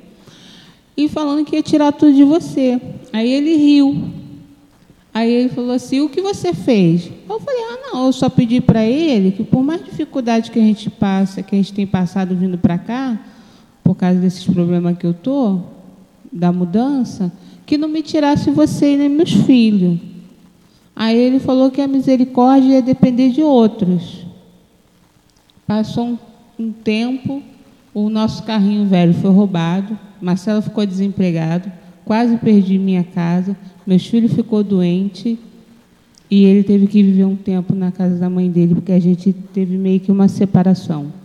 e falando que ia tirar tudo de você. Aí ele riu. Aí ele falou assim: O que você fez? Eu falei: Ah, não, eu só pedi para ele que, por mais dificuldade que a gente passa, que a gente tem passado vindo para cá, por causa desses problemas que eu tô, da mudança, que não me tirasse você e nem meus filhos. Aí ele falou que a misericórdia ia depender de outros. Passou um, um tempo, o nosso carrinho velho foi roubado, Marcelo ficou desempregado, quase perdi minha casa. Meus filhos ficou doente e ele teve que viver um tempo na casa da mãe dele porque a gente teve meio que uma separação.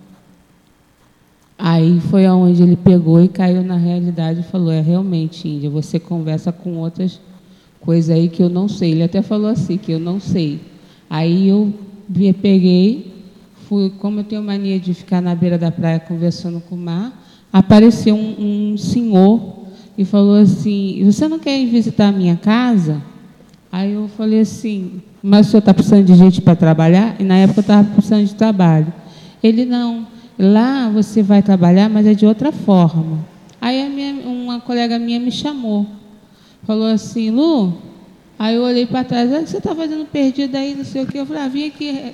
Aí foi aonde ele pegou e caiu na realidade e falou: "É realmente, Índia, você conversa com outras coisas aí que eu não sei". Ele até falou assim que eu não sei. Aí eu peguei, fui, como eu tenho mania de ficar na beira da praia conversando com o mar, apareceu um, um senhor e falou assim: Você não quer ir visitar a minha casa? Aí eu falei assim: Mas o senhor está precisando de gente para trabalhar? E na época eu estava precisando de trabalho. Ele não. Lá você vai trabalhar, mas é de outra forma. Aí minha, uma colega minha me chamou. Falou assim: Lu. Aí eu olhei para trás: ah, Você está fazendo perdida aí, não sei o quê. Eu falei: ah, Vim aqui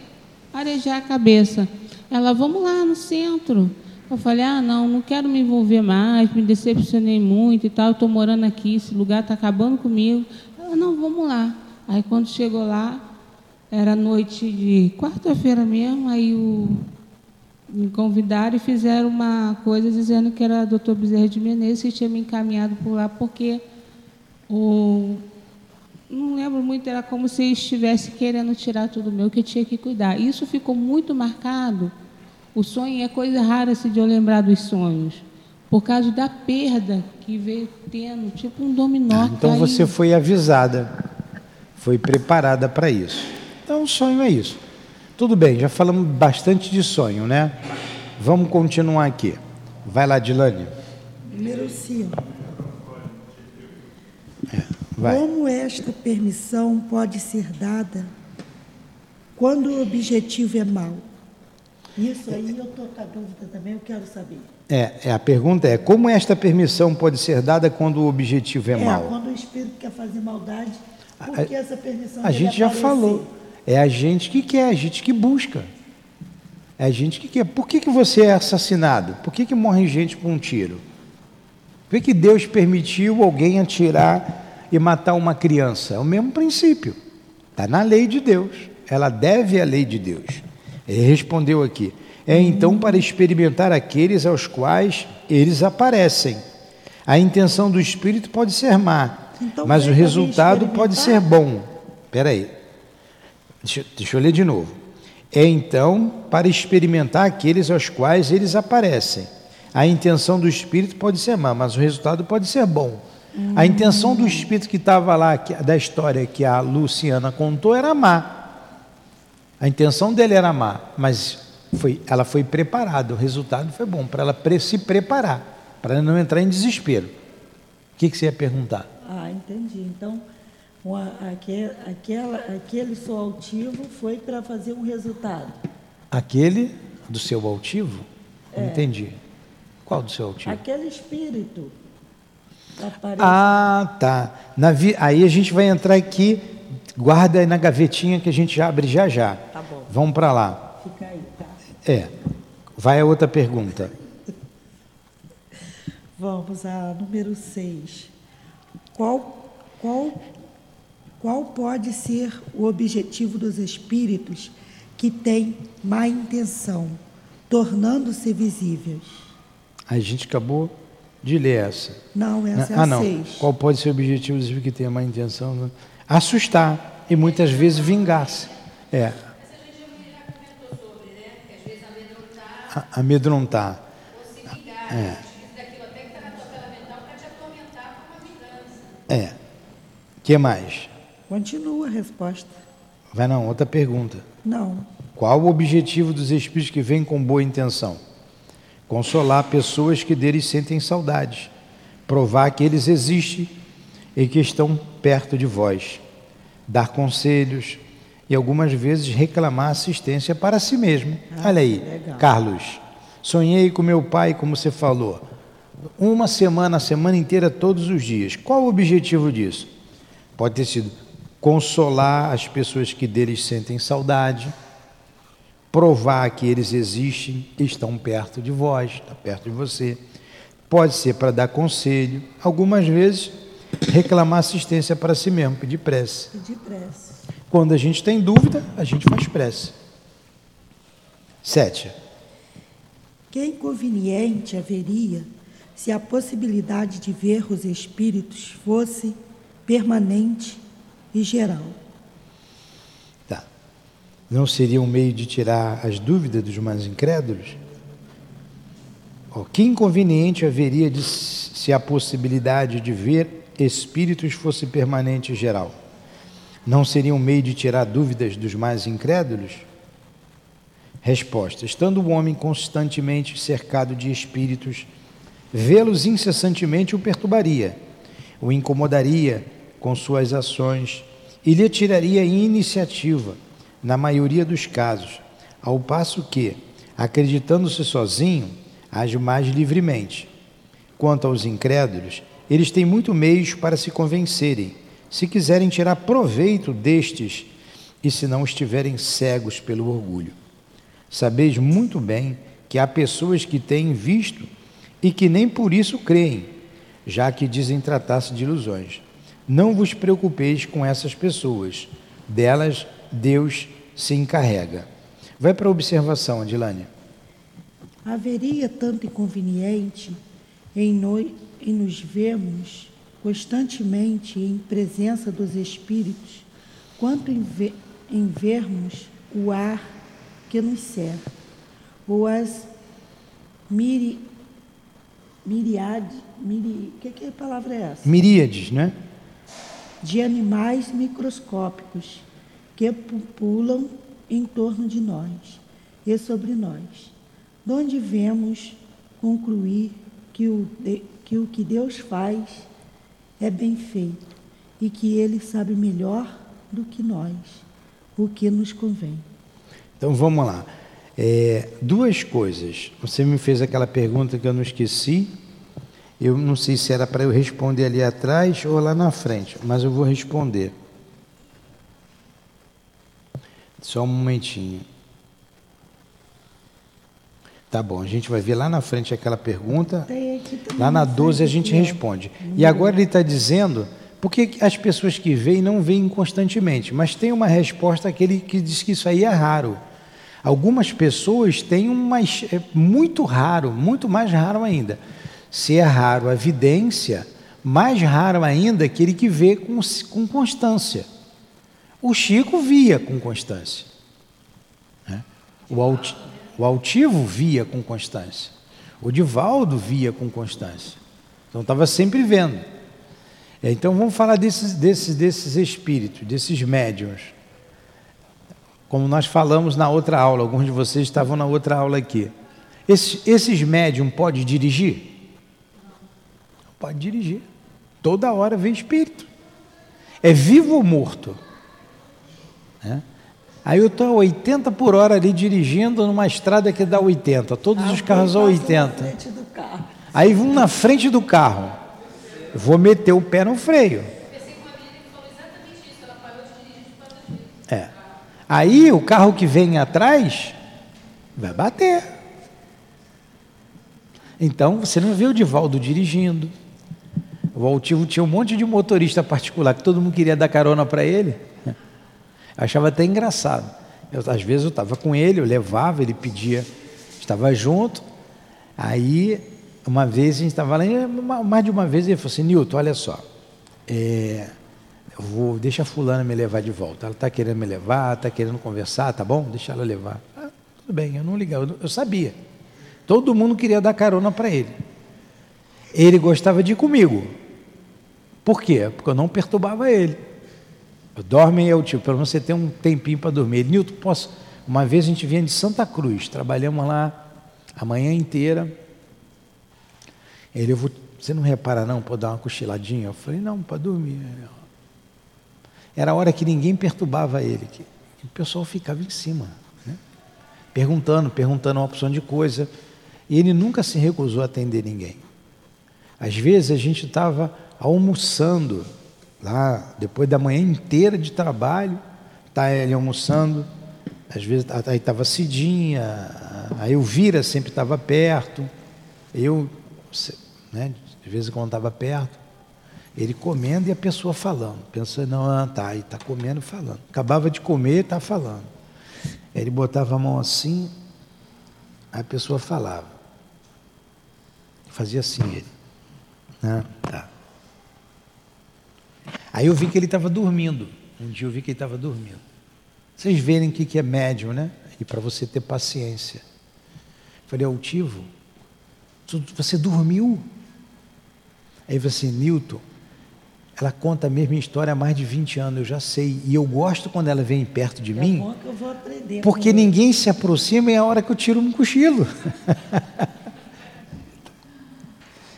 arejar a cabeça. Ela: Vamos lá no centro. Eu falei, ah, não, não quero me envolver mais, me decepcionei muito e tal, estou morando aqui, esse lugar está acabando comigo. Ela, não, vamos lá. Aí quando chegou lá, era noite de quarta-feira mesmo, aí o, me convidaram e fizeram uma coisa dizendo que era doutor Bezerra de Menezes que tinha me encaminhado por lá, porque o, não lembro muito, era como se estivesse querendo tirar tudo meu, que eu tinha que cuidar. Isso ficou muito marcado o sonho é coisa rara se de eu lembrar dos sonhos, por causa da perda que veio tendo, tipo um dominó. Ah, então você foi avisada, foi preparada para isso. Então o sonho é isso. Tudo bem, já falamos bastante de sonho, né? Vamos continuar aqui. Vai lá, Dilane. Número 5. É. Como esta permissão pode ser dada quando o objetivo é mau? Isso aí eu estou com a dúvida também, eu quero saber. É, é, a pergunta é, como esta permissão pode ser dada quando o objetivo é, é mau? quando o espírito quer fazer maldade, por que essa permissão A gente já aparecer? falou. É a gente que quer, a gente que busca. É a gente que quer. Por que, que você é assassinado? Por que, que morre gente com um tiro? Por que, que Deus permitiu alguém atirar e matar uma criança? É o mesmo princípio. Está na lei de Deus. Ela deve à lei de Deus. Ele respondeu aqui: é então para experimentar aqueles aos quais eles aparecem. A intenção do espírito pode ser má, então, mas o resultado pode ser bom. Espera aí, deixa, deixa eu ler de novo. É então para experimentar aqueles aos quais eles aparecem. A intenção do espírito pode ser má, mas o resultado pode ser bom. A intenção do espírito que estava lá, que, da história que a Luciana contou, era má. A intenção dele era má, mas foi, ela foi preparada, o resultado foi bom, para ela se preparar, para ela não entrar em desespero. O que, que você ia perguntar? Ah, entendi. Então, Uma, aquele, aquela, aquele seu altivo foi para fazer um resultado. Aquele do seu altivo? Não entendi. Qual do seu altivo? Aquele espírito. aparece- Ah, tá. Na vi- Aí a gente vai entrar aqui, guarda aí na gavetinha que a gente abre já já. Tá bom. Vamos para lá. Fica aí, tá? É. Vai a outra pergunta. Vamos a número 6. Qual, qual, qual pode ser o objetivo dos espíritos que têm má intenção, tornando-se visíveis? A gente acabou de ler essa. Não, essa é ah, a não. 6. Qual pode ser o objetivo do que tem a má intenção? né? Assustar e muitas vezes vingar-se. É. Essa a gente já já comentou sobre, né? Que às vezes amedrontar ou se vingar. É. É. daquilo até que está na tua tela mental para te atormentar com uma vingança. É. que mais? Continua a resposta. Vai não, outra pergunta. Não. Qual o objetivo dos espíritos que vêm com boa intenção? Consolar pessoas que deles sentem saudades, provar que eles existem e que estão perto de vós, dar conselhos e algumas vezes reclamar assistência para si mesmo. Olha aí, legal. Carlos, sonhei com meu pai, como você falou, uma semana, a semana inteira, todos os dias. Qual o objetivo disso? Pode ter sido consolar as pessoas que deles sentem saudade, provar que eles existem, estão perto de vós, está perto de você. Pode ser para dar conselho, algumas vezes reclamar assistência para si mesmo, pedir prece. Pedir prece. Quando a gente tem dúvida, a gente faz prece. Sete. Que inconveniente haveria se a possibilidade de ver os espíritos fosse permanente e geral? Tá. Não seria um meio de tirar as dúvidas dos mais incrédulos? Ó, que inconveniente haveria de, se a possibilidade de ver espíritos fosse permanente e geral? Não seria um meio de tirar dúvidas dos mais incrédulos? Resposta: Estando o homem constantemente cercado de espíritos, vê-los incessantemente o perturbaria, o incomodaria com suas ações e lhe tiraria iniciativa, na maioria dos casos, ao passo que, acreditando-se sozinho, age mais livremente. Quanto aos incrédulos, eles têm muito meios para se convencerem, se quiserem tirar proveito destes e se não estiverem cegos pelo orgulho. Sabeis muito bem que há pessoas que têm visto e que nem por isso creem, já que dizem tratar-se de ilusões. Não vos preocupeis com essas pessoas, delas Deus se encarrega. Vai para a observação, Adilane. Haveria tanto inconveniente em, nos vermos constantemente em presença dos espíritos, quanto em, ve- em vermos o ar que nos cerca, ou as miri, miriade, miri, que, que palavra é essa? Miríades, né? De animais microscópicos que pulam em torno de nós e sobre nós, donde vemos concluir que o, que o que Deus faz é bem feito e que Ele sabe melhor do que nós o que nos convém. Então vamos lá. É, duas coisas. Você me fez aquela pergunta que eu não esqueci. Eu não sei se era para eu responder ali atrás ou lá na frente, mas eu vou responder. Só um momentinho. Tá bom, a gente vai ver lá na frente aquela pergunta. Lá na na 12 a gente ó. responde. E agora ele está dizendo por que as pessoas que veem não veem constantemente, mas tem uma resposta aquele que diz que isso aí é raro. Algumas pessoas têm uma. É muito raro, muito mais raro ainda. Se é raro a vidência, mais raro ainda aquele que vê com, com constância. O Chico via com constância. né? O, alti, o altivo via com constância. O Divaldo via com constância. Então estava sempre vendo. É, Então vamos falar desses, desses, desses espíritos, desses médiums. Como nós falamos na outra aula, alguns de vocês estavam na outra aula aqui. Esses, esses médiums podem dirigir? Pode dirigir. Toda hora vem espírito. É vivo ou morto? Né? Aí eu estou a 80 por hora ali dirigindo numa estrada que dá 80, todos os carros a 80. Aí vão na frente do carro. Eu vou meter o pé no freio. É. Aí o carro que vem atrás vai bater. Então você não vê o Divaldo dirigindo. O Altivo tinha um monte de motorista particular que todo mundo queria dar carona para ele. Achava até engraçado. Eu, às vezes eu estava com ele, eu levava, ele pedia, estava junto. Aí, uma vez a gente estava lá, mais de uma vez ele falou assim, Nilton, olha só, é, vou, deixa a fulana me levar de volta. Ela está querendo me levar, está querendo conversar, tá bom? Deixa ela levar. Ah, tudo bem, eu não ligava, eu, eu sabia. Todo mundo queria dar carona para ele. Ele gostava de ir comigo. Por quê? Porque eu não perturbava ele. Dorme eu, tipo, pelo menos você tem um tempinho para dormir. Nilton, posso? Uma vez a gente vinha de Santa Cruz, trabalhamos lá a manhã inteira. Ele, eu vou, você não repara não, para dar uma cochiladinha? Eu falei, não, para dormir. Era a hora que ninguém perturbava ele, que o pessoal ficava em cima, né? perguntando, perguntando uma opção de coisa. E ele nunca se recusou a atender ninguém. Às vezes a gente estava almoçando, lá depois da manhã inteira de trabalho, tá ele almoçando, às vezes aí estava Cidinha, a Elvira sempre estava perto, eu, né, de vez em quando estava perto, ele comendo e a pessoa falando, pensando, não, ah, tá, aí está comendo e falando. Acabava de comer e está falando. Ele botava a mão assim, a pessoa falava. Fazia assim ele. Né? Tá. Aí eu vi que ele estava dormindo. Um dia eu vi que ele estava dormindo. Vocês verem o que é médium, né? E para você ter paciência. Falei, altivo, você dormiu? Aí você, assim, Newton, ela conta a mesma história há mais de 20 anos, eu já sei. E eu gosto quando ela vem perto de é mim. porque ninguém se aproxima e é a hora que eu tiro um cochilo. é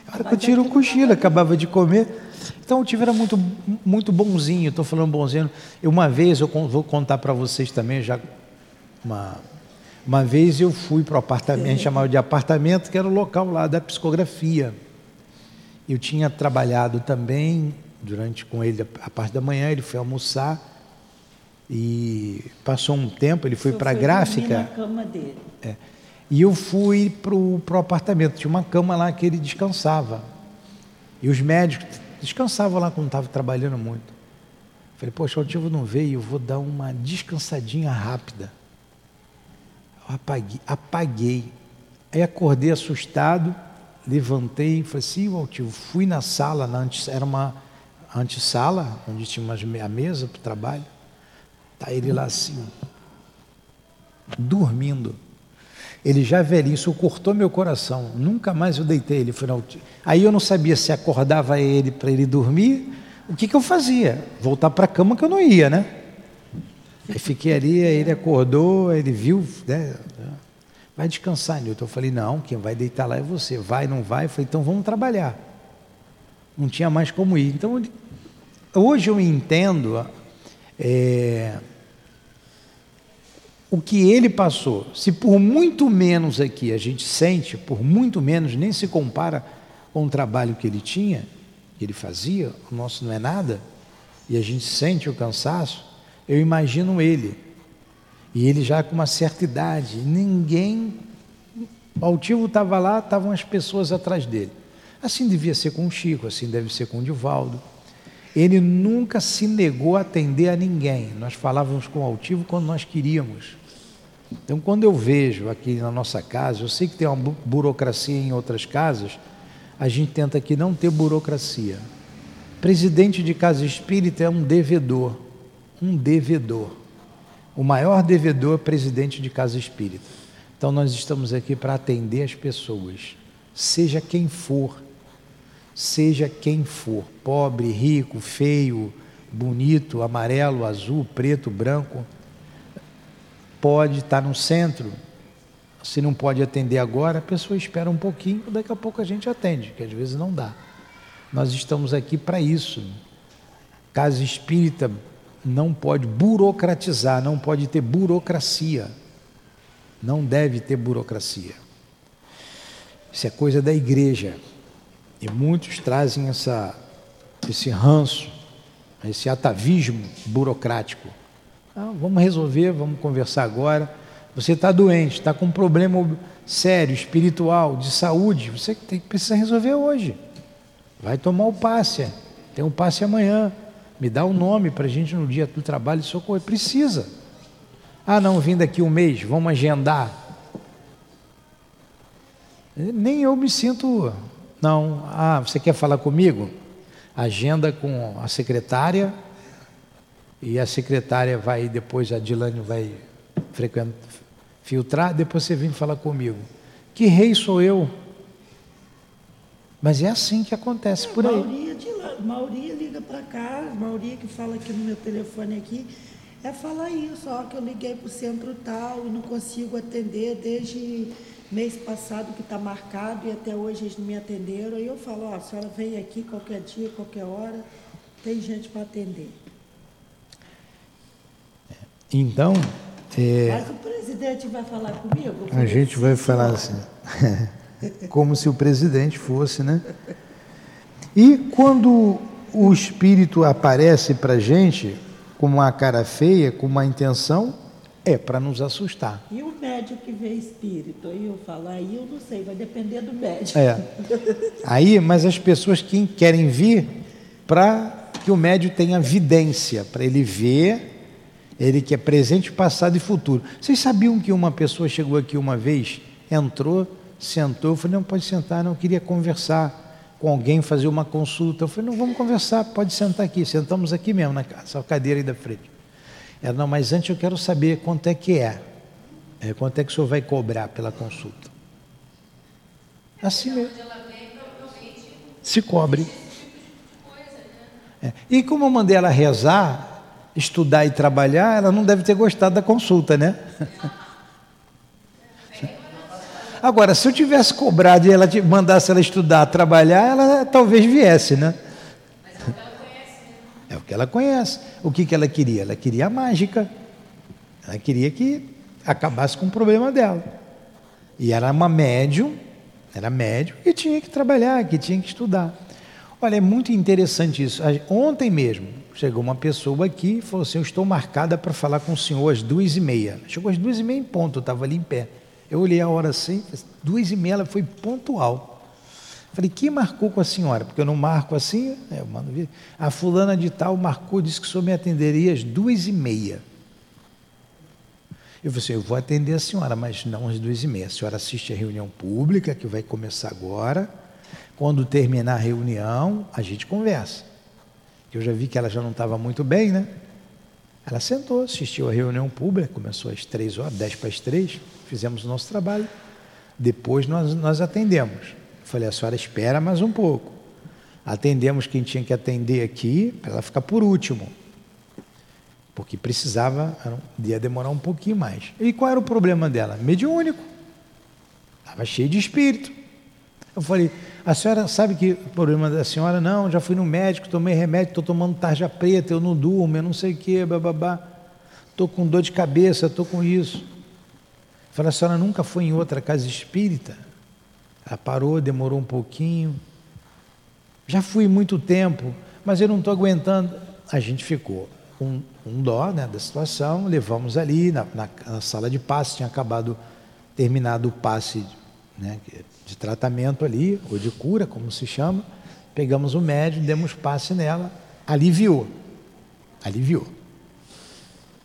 a hora que eu tiro um cochilo, acabava de comer. Então o Tivo era muito, muito bonzinho, estou falando bonzinho. Eu, uma vez, eu vou contar para vocês também, já uma, uma vez eu fui para o apartamento, chamava de apartamento, que era o local lá da psicografia. Eu tinha trabalhado também durante com ele a parte da manhã, ele foi almoçar e passou um tempo, ele foi para a gráfica. Na cama dele. É, e eu fui para o apartamento, tinha uma cama lá que ele descansava. E os médicos Descansava lá quando estava trabalhando muito. Falei, poxa, o Altivo não veio, vou dar uma descansadinha rápida. Eu apaguei, apaguei. Aí acordei assustado, levantei falei o Altivo, fui na sala, na antes, era uma antessala, onde tinha uma, a mesa para o trabalho. Está ele lá assim, dormindo. Ele já velhinho, isso cortou meu coração. Nunca mais eu deitei ele. Foi Aí eu não sabia se acordava ele para ele dormir. O que, que eu fazia? Voltar para a cama que eu não ia, né? Aí fiquei ali, aí ele acordou, ele viu, né? Vai descansar, Nilton. Eu falei, não, quem vai deitar lá é você. Vai, não vai? Eu falei, então vamos trabalhar. Não tinha mais como ir. Então, hoje eu entendo é, o que ele passou, se por muito menos aqui a gente sente, por muito menos, nem se compara com o trabalho que ele tinha, que ele fazia, o nosso não é nada, e a gente sente o cansaço, eu imagino ele. E ele já com uma certa idade, ninguém. O altivo estava lá, estavam as pessoas atrás dele. Assim devia ser com o Chico, assim deve ser com o Divaldo. Ele nunca se negou a atender a ninguém. Nós falávamos com o altivo quando nós queríamos. Então, quando eu vejo aqui na nossa casa, eu sei que tem uma burocracia em outras casas, a gente tenta aqui não ter burocracia. Presidente de casa espírita é um devedor, um devedor. O maior devedor é presidente de casa espírita. Então, nós estamos aqui para atender as pessoas, seja quem for, seja quem for, pobre, rico, feio, bonito, amarelo, azul, preto, branco pode estar no centro. Se não pode atender agora, a pessoa espera um pouquinho, daqui a pouco a gente atende, que às vezes não dá. Nós estamos aqui para isso. casa espírita não pode burocratizar, não pode ter burocracia. Não deve ter burocracia. Isso é coisa da igreja. E muitos trazem essa, esse ranço, esse atavismo burocrático. Ah, vamos resolver, vamos conversar agora. Você está doente, está com um problema sério, espiritual, de saúde. Você tem precisa resolver hoje. Vai tomar o passe. Tem um passe amanhã. Me dá o um nome para a gente no dia do trabalho de socorro. Precisa. Ah, não, vim daqui um mês, vamos agendar. Nem eu me sinto. Não. Ah, você quer falar comigo? Agenda com a secretária e a secretária vai, depois a Dilane vai filtrar, depois você vem falar comigo. Que rei sou eu? Mas é assim que acontece por aí. Mauria, de lá, liga para cá, Mauria que fala aqui no meu telefone aqui, é falar isso, ó, que eu liguei para o centro tal e não consigo atender desde mês passado que está marcado e até hoje eles não me atenderam. Aí eu falo, ó, a senhora vem aqui qualquer dia, qualquer hora, tem gente para atender. Então. É, Mas o presidente vai falar comigo? A gente vai falar assim. Como se o presidente fosse, né? E quando o espírito aparece para a gente com uma cara feia, com uma intenção, é para nos assustar. E o médico que vê espírito? Aí eu falo, aí eu não sei, vai depender do médico. É. Aí, mas as pessoas que querem vir para que o médico tenha vidência, para ele ver ele que é presente, passado e futuro. Vocês sabiam que uma pessoa chegou aqui uma vez, entrou, sentou, eu falei, não, pode sentar, não, eu queria conversar com alguém, fazer uma consulta. Eu falei, não, vamos conversar, pode sentar aqui, sentamos aqui mesmo, nessa cadeira aí da frente. Ela, não, mas antes eu quero saber quanto é que é. é quanto é que o senhor vai cobrar pela consulta? Assim mesmo. Se cobre. É. E como eu mandei ela rezar, estudar e trabalhar, ela não deve ter gostado da consulta, né? Agora, se eu tivesse cobrado e ela mandasse ela estudar, trabalhar, ela talvez viesse, né? É o que ela conhece. O que, que ela queria? Ela queria a mágica. Ela queria que acabasse com o problema dela. E era uma médium, era médium que tinha que trabalhar, que tinha que estudar. Olha, é muito interessante isso. Ontem mesmo, chegou uma pessoa aqui e falou assim: Eu estou marcada para falar com o senhor às duas e meia. Chegou às duas e meia em ponto, eu estava ali em pé. Eu olhei a hora assim, duas e meia, ela foi pontual. Falei, quem marcou com a senhora? Porque eu não marco assim, né, eu mando vir. A fulana de tal marcou, disse que o senhor me atenderia às duas e meia. Eu falei assim, eu vou atender a senhora, mas não às duas e meia. A senhora assiste a reunião pública, que vai começar agora. Quando terminar a reunião, a gente conversa. Eu já vi que ela já não estava muito bem, né? Ela sentou, assistiu a reunião pública, começou às três horas, dez para as três, fizemos o nosso trabalho. Depois nós, nós atendemos. Falei, a senhora espera mais um pouco. Atendemos quem tinha que atender aqui, para ela ficar por último. Porque precisava, ia demorar um pouquinho mais. E qual era o problema dela? Mediúnico. Estava cheio de espírito. Eu falei, a senhora sabe que o problema da senhora? Não, já fui no médico, tomei remédio, estou tomando tarja preta, eu não durmo, eu não sei o que, bababá. Estou com dor de cabeça, estou com isso. Eu falei, a senhora nunca foi em outra casa espírita? Ela parou, demorou um pouquinho. Já fui muito tempo, mas eu não estou aguentando. A gente ficou com um dó né, da situação, levamos ali na, na, na sala de passe, tinha acabado, terminado o passe né, de tratamento ali, ou de cura, como se chama. Pegamos o médium, demos passe nela, aliviou. Aliviou.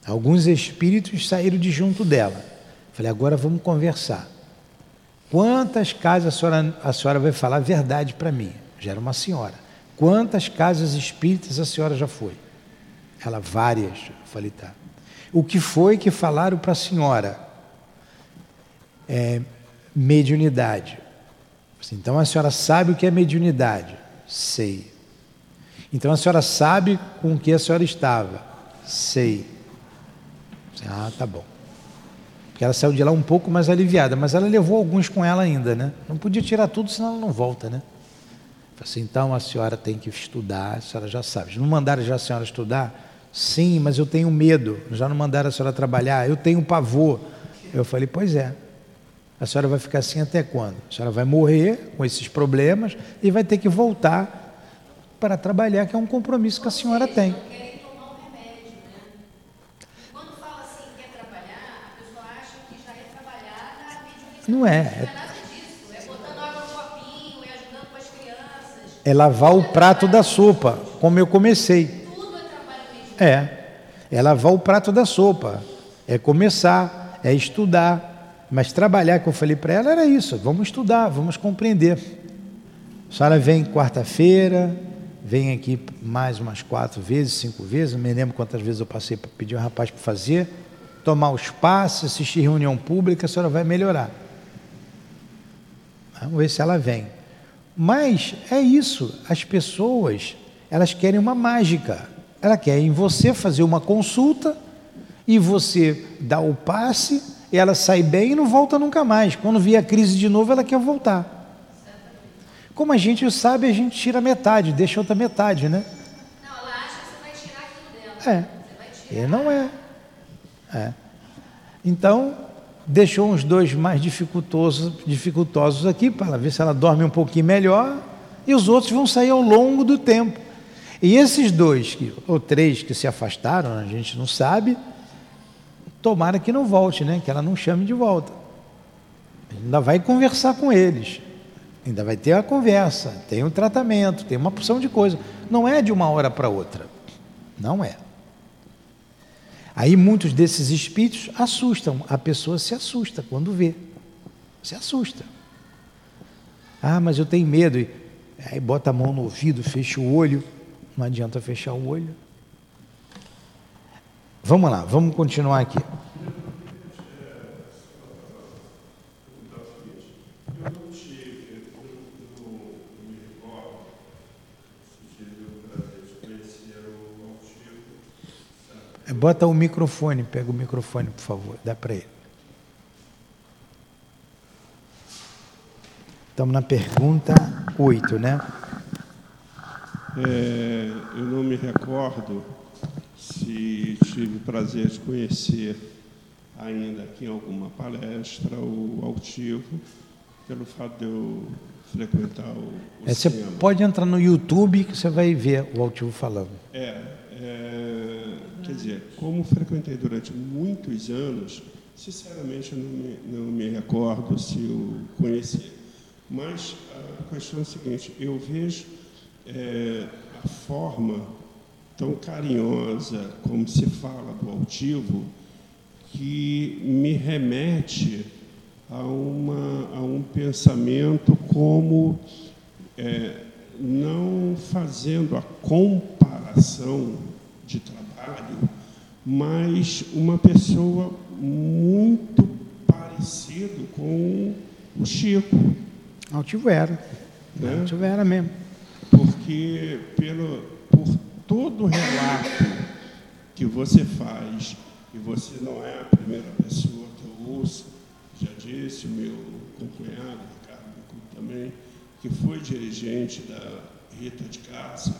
Alguns espíritos saíram de junto dela. Falei, agora vamos conversar. Quantas casas a senhora, a senhora vai falar a verdade para mim? Já era uma senhora. Quantas casas espíritas a senhora já foi? Ela, várias. Eu falei, tá. O que foi que falaram para a senhora? É, mediunidade. Então a senhora sabe o que é mediunidade? Sei. Então a senhora sabe com que a senhora estava? Sei. Ah, tá bom. Porque ela saiu de lá um pouco mais aliviada, mas ela levou alguns com ela ainda, né? Não podia tirar tudo, senão ela não volta, né? Falei assim, então a senhora tem que estudar, a senhora já sabe. Não mandaram já a senhora estudar? Sim, mas eu tenho medo. Já não mandaram a senhora trabalhar? Eu tenho pavor. Eu falei, pois é. A senhora vai ficar assim até quando? A senhora vai morrer com esses problemas e vai ter que voltar para trabalhar, que é um compromisso que a senhora tem. Querem tomar um remédio, né? Quando fala assim, quer trabalhar, a pessoa acha que já é trabalhar na mediunidade. Não é. Não é nada disso. É botando água no copinho, é ajudando com as crianças. É lavar o prato da sopa, como eu comecei. Tudo é. É. É lavar o prato da sopa. É começar, é estudar. Mas trabalhar, que eu falei para ela, era isso. Vamos estudar, vamos compreender. A senhora vem quarta-feira, vem aqui mais umas quatro vezes, cinco vezes, não me lembro quantas vezes eu passei para pedir um rapaz para fazer, tomar os passos, assistir reunião pública, a senhora vai melhorar. Vamos ver se ela vem. Mas é isso, as pessoas, elas querem uma mágica. Ela quer em você fazer uma consulta e você dá o passe, ela sai bem e não volta nunca mais. Quando vier a crise de novo, ela quer voltar. Como a gente sabe, a gente tira metade, deixa outra metade, né? Não, ela acha que você vai tirar aquilo dela. É. Você vai tirar. E não é. é. Então, deixou uns dois mais dificultosos, dificultosos aqui, para ver se ela dorme um pouquinho melhor, e os outros vão sair ao longo do tempo. E esses dois, que, ou três que se afastaram, a gente não sabe, tomara que não volte, né? que ela não chame de volta. Ainda vai conversar com eles. Ainda vai ter a conversa, tem um tratamento, tem uma porção de coisa. Não é de uma hora para outra. Não é. Aí muitos desses espíritos assustam, a pessoa se assusta quando vê. Se assusta. Ah, mas eu tenho medo. Aí bota a mão no ouvido, fecha o olho. Não adianta fechar o olho. Vamos lá, vamos continuar aqui. Bota o microfone, pega o microfone, por favor, dá para ele. Estamos na pergunta 8, né? É, eu não me recordo se tive o prazer de conhecer ainda aqui em alguma palestra o altivo, pelo fato de eu frequentar o, o É, você pode entrar no YouTube que você vai ver o altivo falando. É, é, quer dizer, como frequentei durante muitos anos, sinceramente eu não me, não me recordo se eu conheci. Mas a questão é a seguinte, eu vejo é, a forma tão carinhosa como se fala do altivo que me remete a, uma, a um pensamento como é, não fazendo a comparação trabalho, mas uma pessoa muito parecido com o Chico, Altivo era. Né? Altivo era mesmo. porque pelo, por todo relato que você faz, e você não é a primeira pessoa que eu ouço, já disse o meu companheiro, Ricardo também, que foi dirigente da Rita de Casa,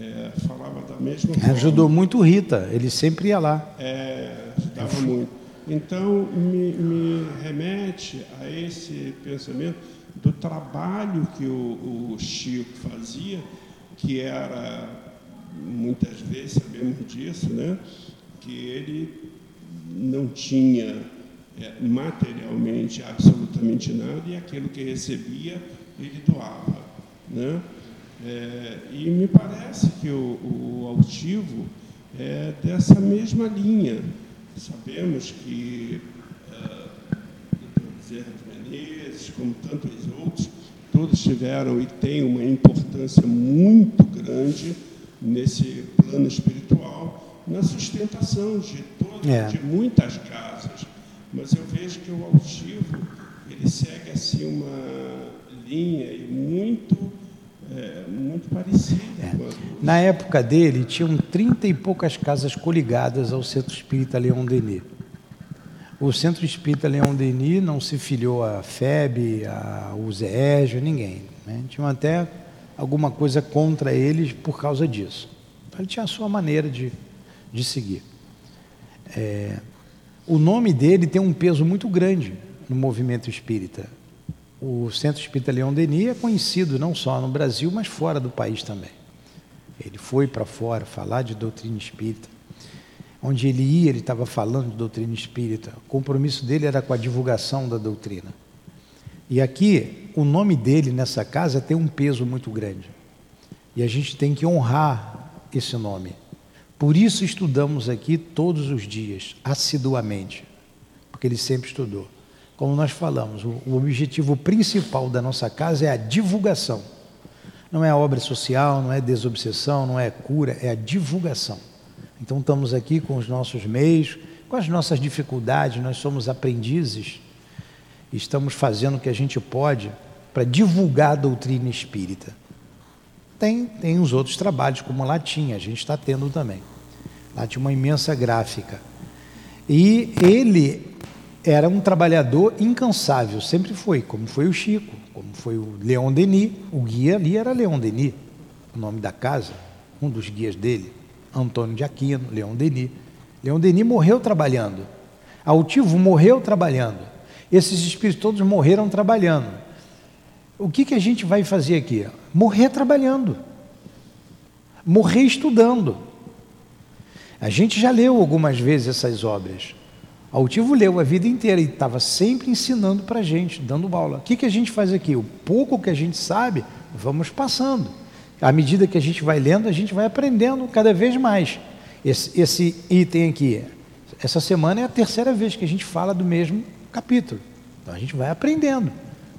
é, falava da mesma forma. Ajudou muito o Rita, ele sempre ia lá. É, ajudava muito. Então, me, me remete a esse pensamento do trabalho que o, o Chico fazia, que era, muitas vezes sabemos disso, né? que ele não tinha é, materialmente absolutamente nada e aquilo que recebia ele doava. Né? É, e me parece que o, o altivo é dessa mesma linha. Sabemos que é. Bezerra de Menezes, como tantos outros, todos tiveram e têm uma importância muito grande nesse plano espiritual, na sustentação de, É. de muitas casas. Mas eu vejo que o altivo ele segue assim uma linha e muito é, muito parecida com a do- Na época dele, tinham trinta e poucas casas coligadas ao Centro Espírita Leão Denis. O Centro Espírita Leão Denis não se filiou à FEB, à UZEG, ninguém. Né? Tinham até alguma coisa contra eles por causa disso. Ele tinha a sua maneira de, de seguir. É, o nome dele tem um peso muito grande no movimento espírita. O Centro Espírita Leão Denis é conhecido não só no Brasil, mas fora do país também. Ele foi para fora falar de doutrina espírita. Onde ele ia, ele estava falando de doutrina espírita. O compromisso dele era com a divulgação da doutrina. E aqui, o nome dele nessa casa tem um peso muito grande. E a gente tem que honrar esse nome. Por isso estudamos aqui todos os dias, assiduamente, porque ele sempre estudou. Como nós falamos, o, objetivo principal da nossa casa é a divulgação. Não é a obra social, não é desobsessão, não é cura, é a divulgação. Então estamos aqui com os nossos meios, com as nossas dificuldades, nós somos aprendizes, estamos fazendo o que a gente pode para divulgar a doutrina espírita. Tem, tem os outros trabalhos, como lá tinha, a gente está tendo também. Lá tinha uma imensa gráfica. E ele era um trabalhador incansável, sempre foi, como foi o Chico, como foi o Leon Denis. O guia ali era Leon Denis, o nome da casa, um dos guias dele, Antônio de Aquino, Leon Denis. Leon Denis morreu trabalhando. Altivo morreu trabalhando. Esses espíritos todos morreram trabalhando. O que, que a gente vai fazer aqui? Morrer trabalhando. Morrer estudando. A gente já leu algumas vezes essas obras. Altivo leu a vida inteira e estava sempre ensinando para a gente, dando aula. O que, que a gente faz aqui? O pouco que a gente sabe, vamos passando. À medida que a gente vai lendo, a gente vai aprendendo cada vez mais. Esse, esse item aqui, essa semana é a terceira vez que a gente fala do mesmo capítulo. Então a gente vai aprendendo,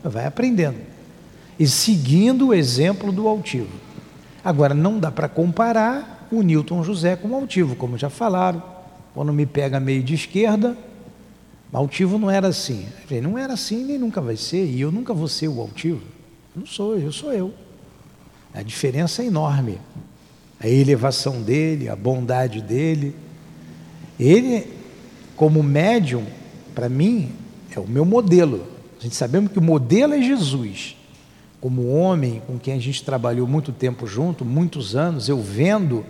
vai aprendendo. E seguindo o exemplo do altivo. Agora, não dá para comparar o Newton José com o altivo, como já falaram quando me pega meio de esquerda, altivo não era assim. Falei, não era assim, nem nunca vai ser, e eu nunca vou ser o altivo. Não sou eu, sou eu. A diferença é enorme. A elevação dele, a bondade dele. Ele, como médium, para mim, é o meu modelo. A gente sabemos que o modelo é Jesus. Como homem com quem a gente trabalhou muito tempo junto, muitos anos, eu vendo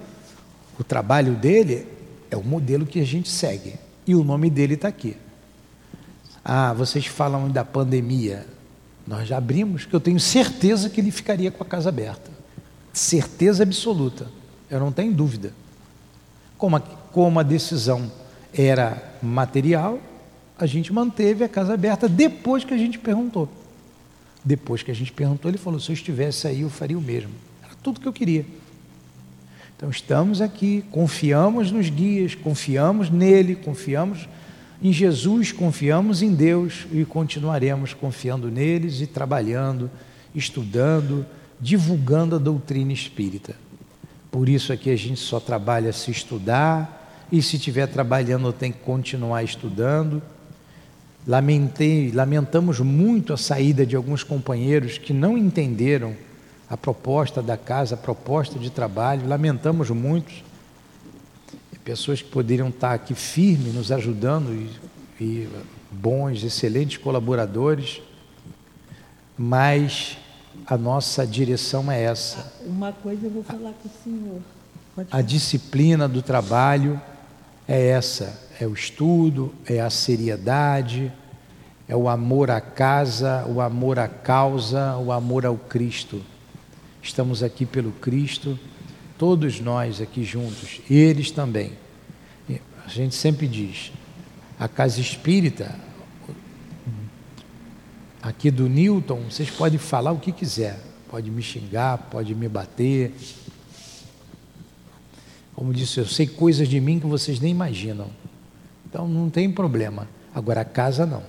o trabalho dele, é o modelo que a gente segue. E o nome dele está aqui. Ah, vocês falam da pandemia. Nós já abrimos, que eu tenho certeza que ele ficaria com a casa aberta. Certeza absoluta. Eu não tenho dúvida. Como a, como a decisão era material, a gente manteve a casa aberta depois que a gente perguntou. Depois que a gente perguntou, ele falou: se eu estivesse aí, eu faria o mesmo. Era tudo que eu queria. Então estamos aqui, confiamos nos guias, confiamos nele, confiamos em Jesus, confiamos em Deus e continuaremos confiando neles e trabalhando, estudando, divulgando a doutrina espírita. Por isso aqui a gente só trabalha se estudar e se estiver trabalhando tem que continuar estudando. Lamentei, lamentamos muito a saída de alguns companheiros que não entenderam a proposta da casa, a proposta de trabalho. Lamentamos muito. Pessoas que poderiam estar aqui firmes, nos ajudando, e, e bons, excelentes colaboradores, mas a nossa direção é essa. Uma coisa eu vou falar com o senhor. a disciplina do trabalho é essa: é o estudo, é a seriedade, é o amor à casa, o amor à causa, o amor ao Cristo. Estamos aqui pelo Cristo, todos nós aqui juntos, eles também. A gente sempre diz, a casa espírita, aqui do Newton, vocês podem falar o que quiser, pode me xingar, pode me bater. Como disse, eu sei coisas de mim que vocês nem imaginam. Então não tem problema. Agora a casa não.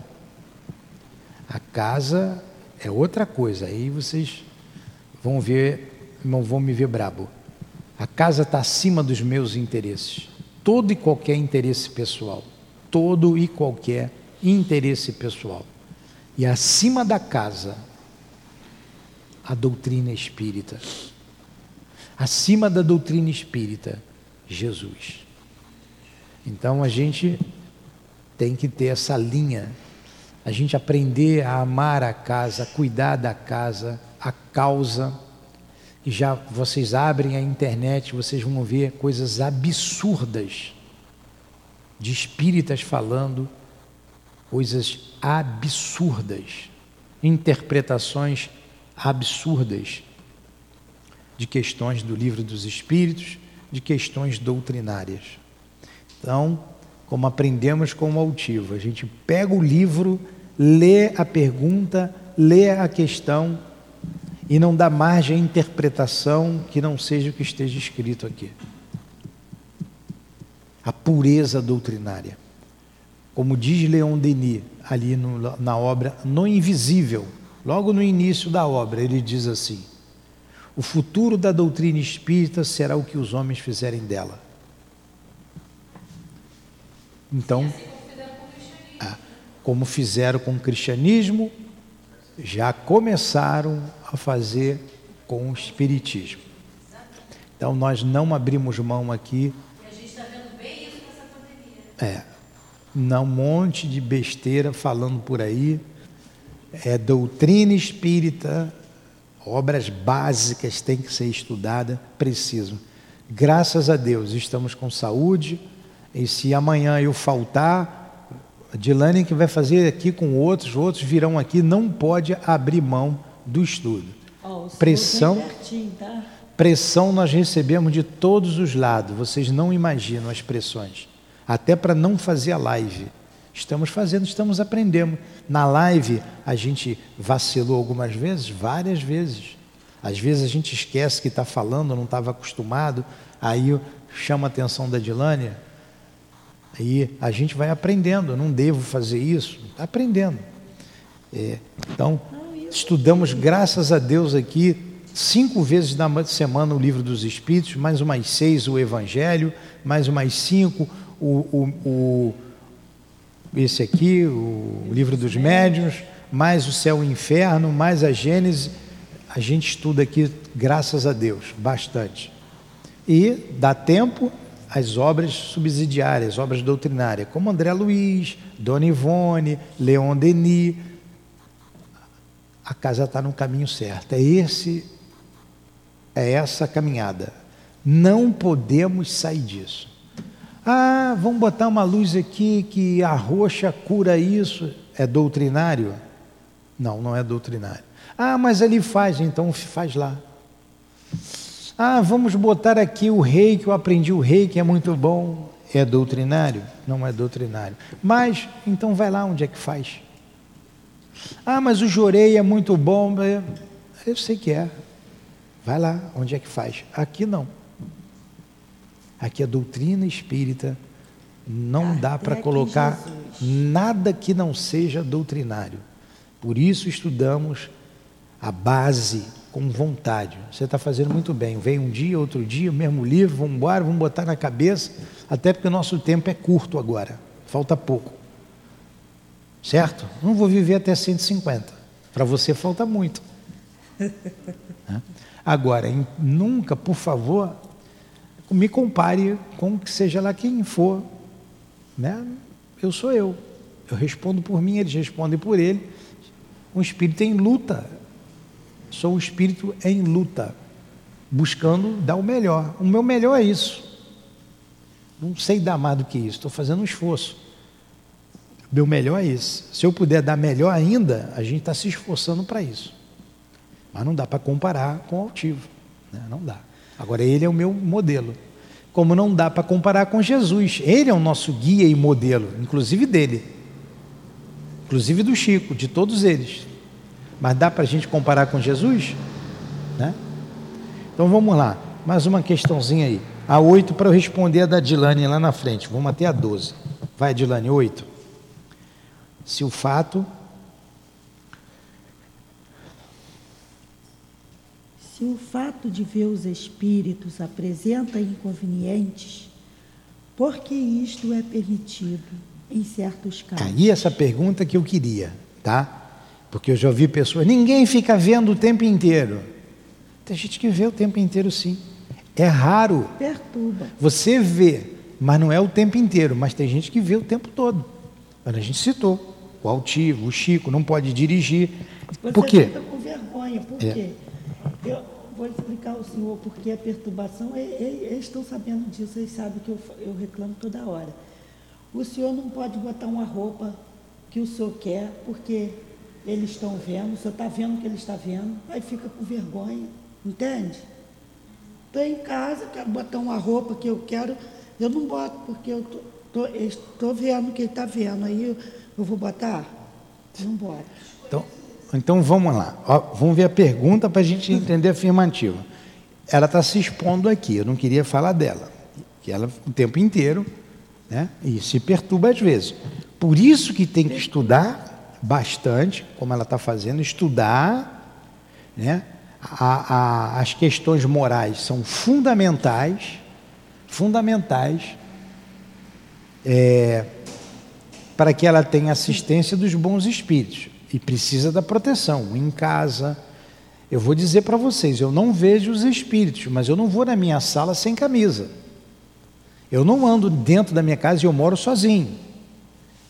A casa é outra coisa. Aí vocês vão ver, não vão me ver brabo. A casa está acima dos meus interesses. Todo e qualquer interesse pessoal. Todo e qualquer interesse pessoal. E acima da casa, a doutrina espírita. Acima da doutrina espírita, Jesus. Então a gente tem que ter essa linha, a gente aprender a amar a casa, cuidar da casa, a causa. E já vocês abrem a internet, vocês vão ver coisas absurdas de espíritas falando coisas absurdas, interpretações absurdas de questões do livro dos espíritos, de questões doutrinárias. Então, como aprendemos com o altivo, a gente pega o livro, lê a pergunta, lê a questão e não dá margem à interpretação que não seja o que esteja escrito aqui. A pureza doutrinária. Como diz Leon Denis, ali no, na obra No Invisível, logo no início da obra, ele diz assim: O futuro da doutrina espírita será o que os homens fizerem dela. Então, ah, como fizeram com o cristianismo, já começaram a fazer com o Espiritismo. Então nós não abrimos mão aqui. E a gente está vendo bem isso nessa pandemia. É. Não um monte de besteira falando por aí. É doutrina espírita, obras básicas têm que ser estudadas, precisam. Graças a Deus estamos com saúde. E se amanhã eu faltar, a Dilane que vai fazer aqui com outros, outros virão aqui, não pode abrir mão do estudo. Ó, o Pressão, pertinho, tá? pressão nós recebemos de todos os lados, vocês não imaginam as pressões. Até para não fazer a live. Estamos fazendo, estamos aprendendo. Na live a gente vacilou algumas vezes, várias vezes. Às vezes a gente esquece que está falando, não estava acostumado, aí chama a atenção da Dilânia, Aí a gente vai aprendendo, não devo fazer isso, está aprendendo. É, então, estudamos, graças a Deus, aqui, cinco vezes na semana o livro dos Espíritos, mais umas seis o Evangelho, mais umas cinco o, o, o esse aqui, o livro dos médiuns, mais o céu e o inferno, mais a Gênese. A gente estuda aqui, graças a Deus, bastante. E dá tempo as obras subsidiárias, obras doutrinárias, como André Luiz, Dona Ivone, Leon Denis. A casa está no caminho certo. É esse, é essa caminhada. Não podemos sair disso. Ah, vamos botar uma luz aqui que a roxa cura isso. É doutrinário? Não, não é doutrinário. Ah, mas ele faz, então faz lá. Ah, vamos botar aqui o rei, que eu aprendi o rei, que é muito bom. É doutrinário? Não é doutrinário. Mas, então vai lá onde é que faz. Ah, mas o jorei é muito bom. Eu sei que é. Vai lá, onde é que faz? Aqui não. Aqui a doutrina espírita não dá para colocar nada que não seja doutrinário. Por isso estudamos a base com vontade. Você está fazendo muito bem. Vem um dia, outro dia, o mesmo livro, vamos embora, vamos botar na cabeça, até porque o nosso tempo é curto agora, falta pouco. Certo? Não vou viver até 150. Para você falta muito. Agora, nunca, por favor, me compare com que seja lá quem for. Né? Eu sou eu. Eu respondo por mim, eles respondem por ele. Um espírito em luta Sou um espírito em luta, buscando dar o melhor. O meu melhor é isso. Não sei dar mais do que isso, estou fazendo um esforço. Meu melhor é isso. Se eu puder dar melhor ainda, a gente está se esforçando para isso. Mas não dá para comparar com o altivo. Né? Não dá. Agora, ele é o meu modelo. Como não dá para comparar com Jesus. Ele é o nosso guia e modelo, inclusive dele. Inclusive do Chico, de todos eles. Mas dá para a gente comparar com Jesus? Né? Então vamos lá, mais uma questãozinha aí. A 8 para eu responder a da Dilane lá na frente. Vamos até a 12. Vai, Dilane, 8. Se o fato. Se o fato de ver os espíritos apresenta inconvenientes, por que isto é permitido em certos casos? Aí essa pergunta que eu queria, tá? Porque eu já ouvi pessoas, ninguém fica vendo o tempo inteiro. Tem gente que vê o tempo inteiro sim. É raro. Perturba. Você vê, mas não é o tempo inteiro, mas tem gente que vê o tempo todo. A gente citou. O altivo, o Chico, não pode dirigir. Você por quê? fica com vergonha. Por É. quê? Eu- vou explicar ao senhor porque a perturbação, eles estão sabendo disso, eles sabem que eu, eu reclamo toda hora. O senhor não pode botar uma roupa que o senhor quer, porque eles estão vendo, o senhor está vendo o que ele está vendo, aí fica com vergonha, entende? Estou em casa, quero botar uma roupa que eu quero, eu não boto, porque eu estou vendo o que ele está vendo, aí eu, vou botar? Não boto. Então, então vamos lá, Ó, vamos ver a pergunta para a gente entender a afirmativa. Ela está se expondo aqui, eu não queria falar dela, que ela o tempo inteiro, né? E se perturba às vezes. Por isso que tem que estudar bastante, como ela está fazendo, estudar, né? A, a, as questões morais são fundamentais, fundamentais, é, para que ela tenha assistência dos bons espíritos e precisa da proteção em casa. Eu vou dizer para vocês, eu não vejo os espíritos, mas eu não vou na minha sala sem camisa. Eu não ando dentro da minha casa e eu moro sozinho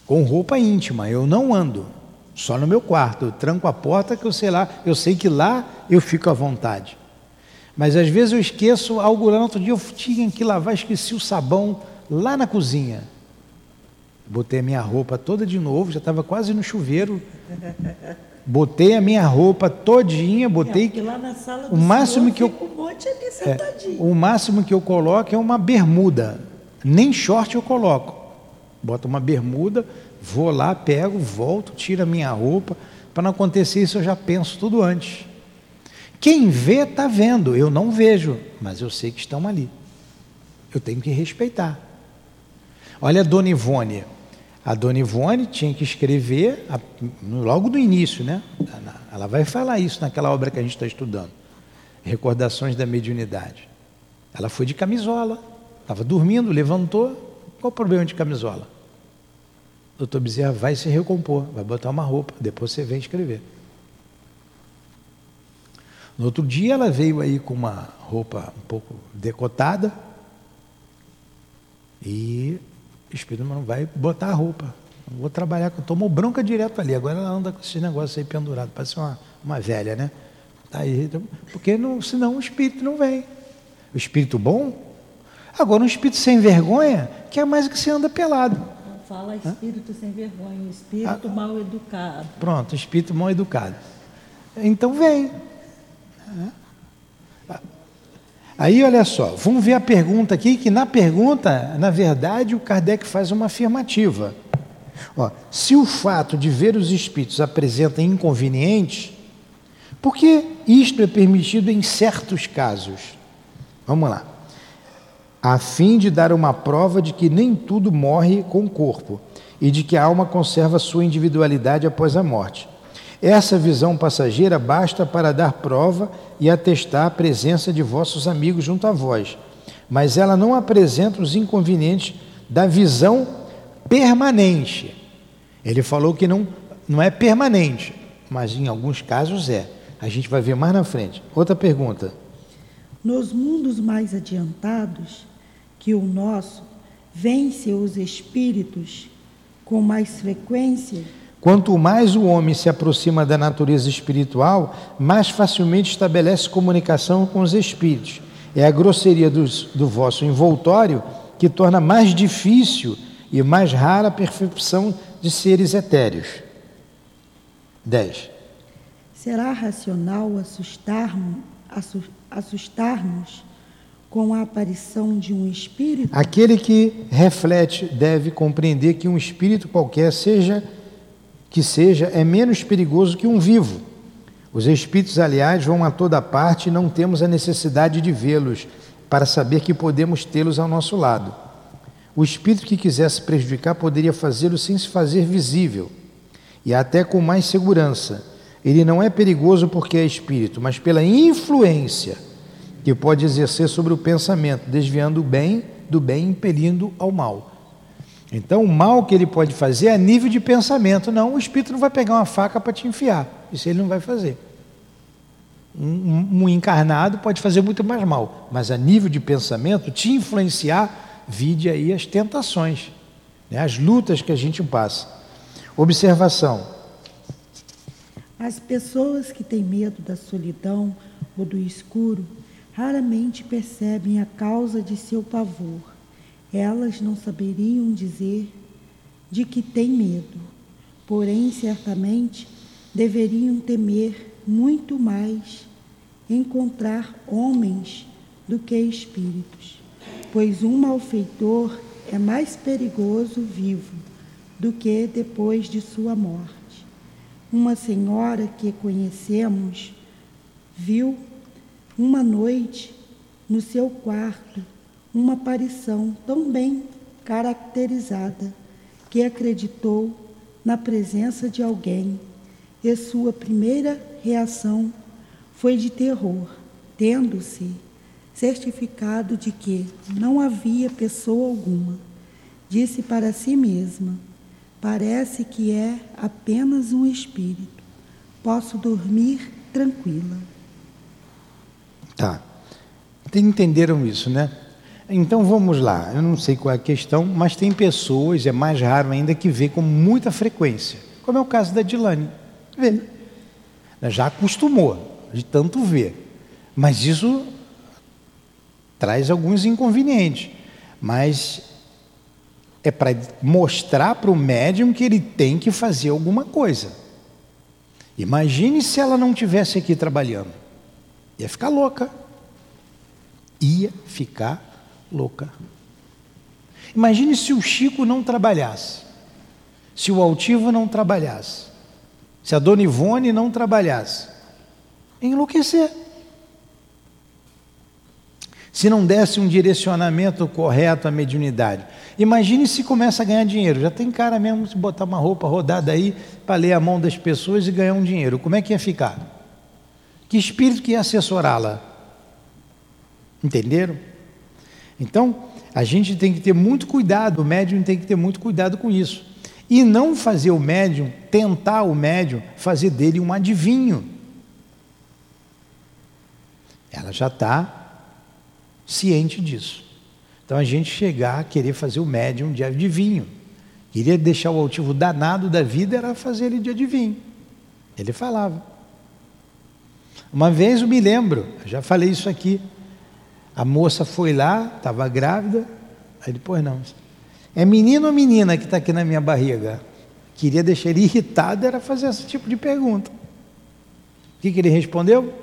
com roupa íntima, eu não ando, só no meu quarto, eu tranco a porta que eu sei lá, eu sei que lá eu fico à vontade. Mas às vezes eu esqueço algo lá, outro dia eu tinha que lavar, esqueci o sabão lá na cozinha. Botei a minha roupa toda de novo, já estava quase no chuveiro. Botei a minha roupa todinha, botei. É, lá na sala o máximo que eu um é, o máximo que eu coloco é uma bermuda. Nem short eu coloco. Bota uma bermuda, vou lá, pego, volto, tiro a minha roupa. Para não acontecer isso, eu já penso tudo antes. Quem vê, está vendo. Eu não vejo, mas eu sei que estão ali. Eu tenho que respeitar. Olha a Dona Ivone. A Dona Ivone tinha que escrever logo do início, né? Ela vai falar isso naquela obra que a gente está estudando. Recordações da mediunidade. Ela foi de camisola, estava dormindo, levantou, qual o problema de camisola? O doutor Bezerra vai se recompor, vai botar uma roupa, depois você vem escrever. No outro dia ela veio aí com uma roupa um pouco decotada e espírito não vai botar a roupa. Não vou trabalhar, tomou bronca direto ali. Agora ela anda com esse negócio aí pendurado, parece uma, uma velha, né? Tá aí, porque não, senão o espírito não vem. O espírito bom Agora, um espírito sem vergonha quer mais que você anda pelado. Fala espírito Hã? sem vergonha, espírito ah, mal educado. Pronto, espírito mal educado. Então vem. Aí, olha só, vamos ver a pergunta aqui, que na pergunta, na verdade, o Kardec faz uma afirmativa. Ó, se o fato de ver os espíritos apresenta inconvenientes, por que isto é permitido em certos casos? Vamos lá a fim de dar uma prova de que nem tudo morre com o corpo e de que a alma conserva sua individualidade após a morte. Essa visão passageira basta para dar prova e atestar a presença de vossos amigos junto a vós, mas ela não apresenta os inconvenientes da visão permanente. Ele falou que não, não é permanente, mas em alguns casos é. A gente vai ver mais na frente. Outra pergunta. Nos mundos mais adiantados, que o nosso vence os espíritos com mais frequência? Quanto mais o homem se aproxima da natureza espiritual, mais facilmente estabelece comunicação com os espíritos. É a grosseria do, do vosso envoltório que torna mais difícil e mais rara a percepção de seres etéreos. 10. Será racional assustar-nos assustar com a aparição de um espírito? Aquele que reflete deve compreender que um espírito qualquer seja que seja é menos perigoso que um vivo. Os espíritos, aliás, vão a toda parte e não temos a necessidade de vê-los para saber que podemos tê-los ao nosso lado. O espírito que quisesse prejudicar poderia fazê-lo sem se fazer visível e até com mais segurança. Ele não é perigoso porque é espírito, mas pela influência que pode exercer sobre o pensamento, desviando o bem do bem, impelindo ao mal. Então, o mal que ele pode fazer é a nível de pensamento. Não, o espírito não vai pegar uma faca para te enfiar. Isso ele não vai fazer. Um, um, encarnado pode fazer muito mais mal, mas a nível de pensamento, te influenciar, vide aí as tentações, né, as lutas que a gente passa. Observação. As pessoas que têm medo da solidão ou do escuro, raramente percebem a causa de seu pavor. Elas não saberiam dizer de que têm medo, porém, certamente, deveriam temer muito mais encontrar homens do que espíritos, pois um malfeitor é mais perigoso vivo do que depois de sua morte. Uma senhora que conhecemos viu uma noite no seu quarto uma aparição tão bem caracterizada que acreditou na presença de alguém e sua primeira reação foi de terror, tendo-se certificado de que não havia pessoa alguma. Disse para si mesma: Parece que é apenas um espírito. Posso dormir tranquila. Tá. Entenderam isso, né? Então vamos lá. Eu não sei qual é a questão, mas tem pessoas, é mais raro ainda, que vê com muita frequência. Como é o caso da Dilane. Vê. Já acostumou de tanto ver. Mas isso traz alguns inconvenientes. Mas é para mostrar para o médium que ele tem que fazer alguma coisa. Imagine se ela não tivesse aqui trabalhando. Ia ficar louca. Ia ficar louca. Imagine se o Chico não trabalhasse. Se o Altivo não trabalhasse. Se a Dona Ivone não trabalhasse. Enlouquecer. Se não desse um direcionamento correto à mediunidade. Imagine se começa a ganhar dinheiro. Já tem cara mesmo se botar uma roupa rodada aí para ler a mão das pessoas e ganhar um dinheiro. Como é que ia ficar? Que espírito que ia assessorá-la? Entenderam? Então, a gente tem que ter muito cuidado, o médium tem que ter muito cuidado com isso. E não fazer o médium, tentar o médium, fazer dele um adivinho. Ela já está ciente disso. Então a gente chegar a querer fazer o médium de adivinho. Queria deixar o altivo danado da vida, era fazer ele de adivinho. Ele falava. Uma vez eu me lembro, já falei isso aqui. A moça foi lá, estava grávida. Aí depois não. É menino ou menina que está aqui na minha barriga? Queria deixar ele irritado, era fazer esse tipo de pergunta. O que, que ele respondeu?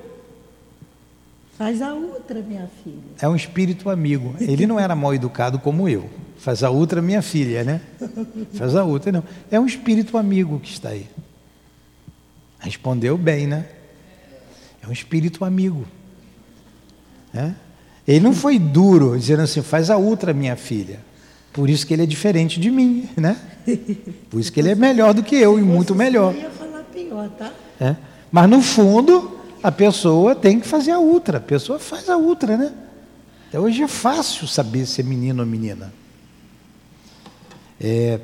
Faz a outra, minha filha. É um espírito amigo. Ele não era mal educado como eu. Faz a outra, minha filha, né? Faz a outra, não. É um espírito amigo que está aí. Respondeu bem, né? É um espírito amigo. É? Ele não foi duro, dizendo assim, faz a outra, minha filha. Por isso que ele é diferente de mim, né? Por isso que ele é melhor do que eu e muito melhor. Eu ia falar pior, tá? É? Mas no fundo, a pessoa tem que fazer a outra. A pessoa faz a outra, né? Então hoje é fácil saber se é menino ou menina. É...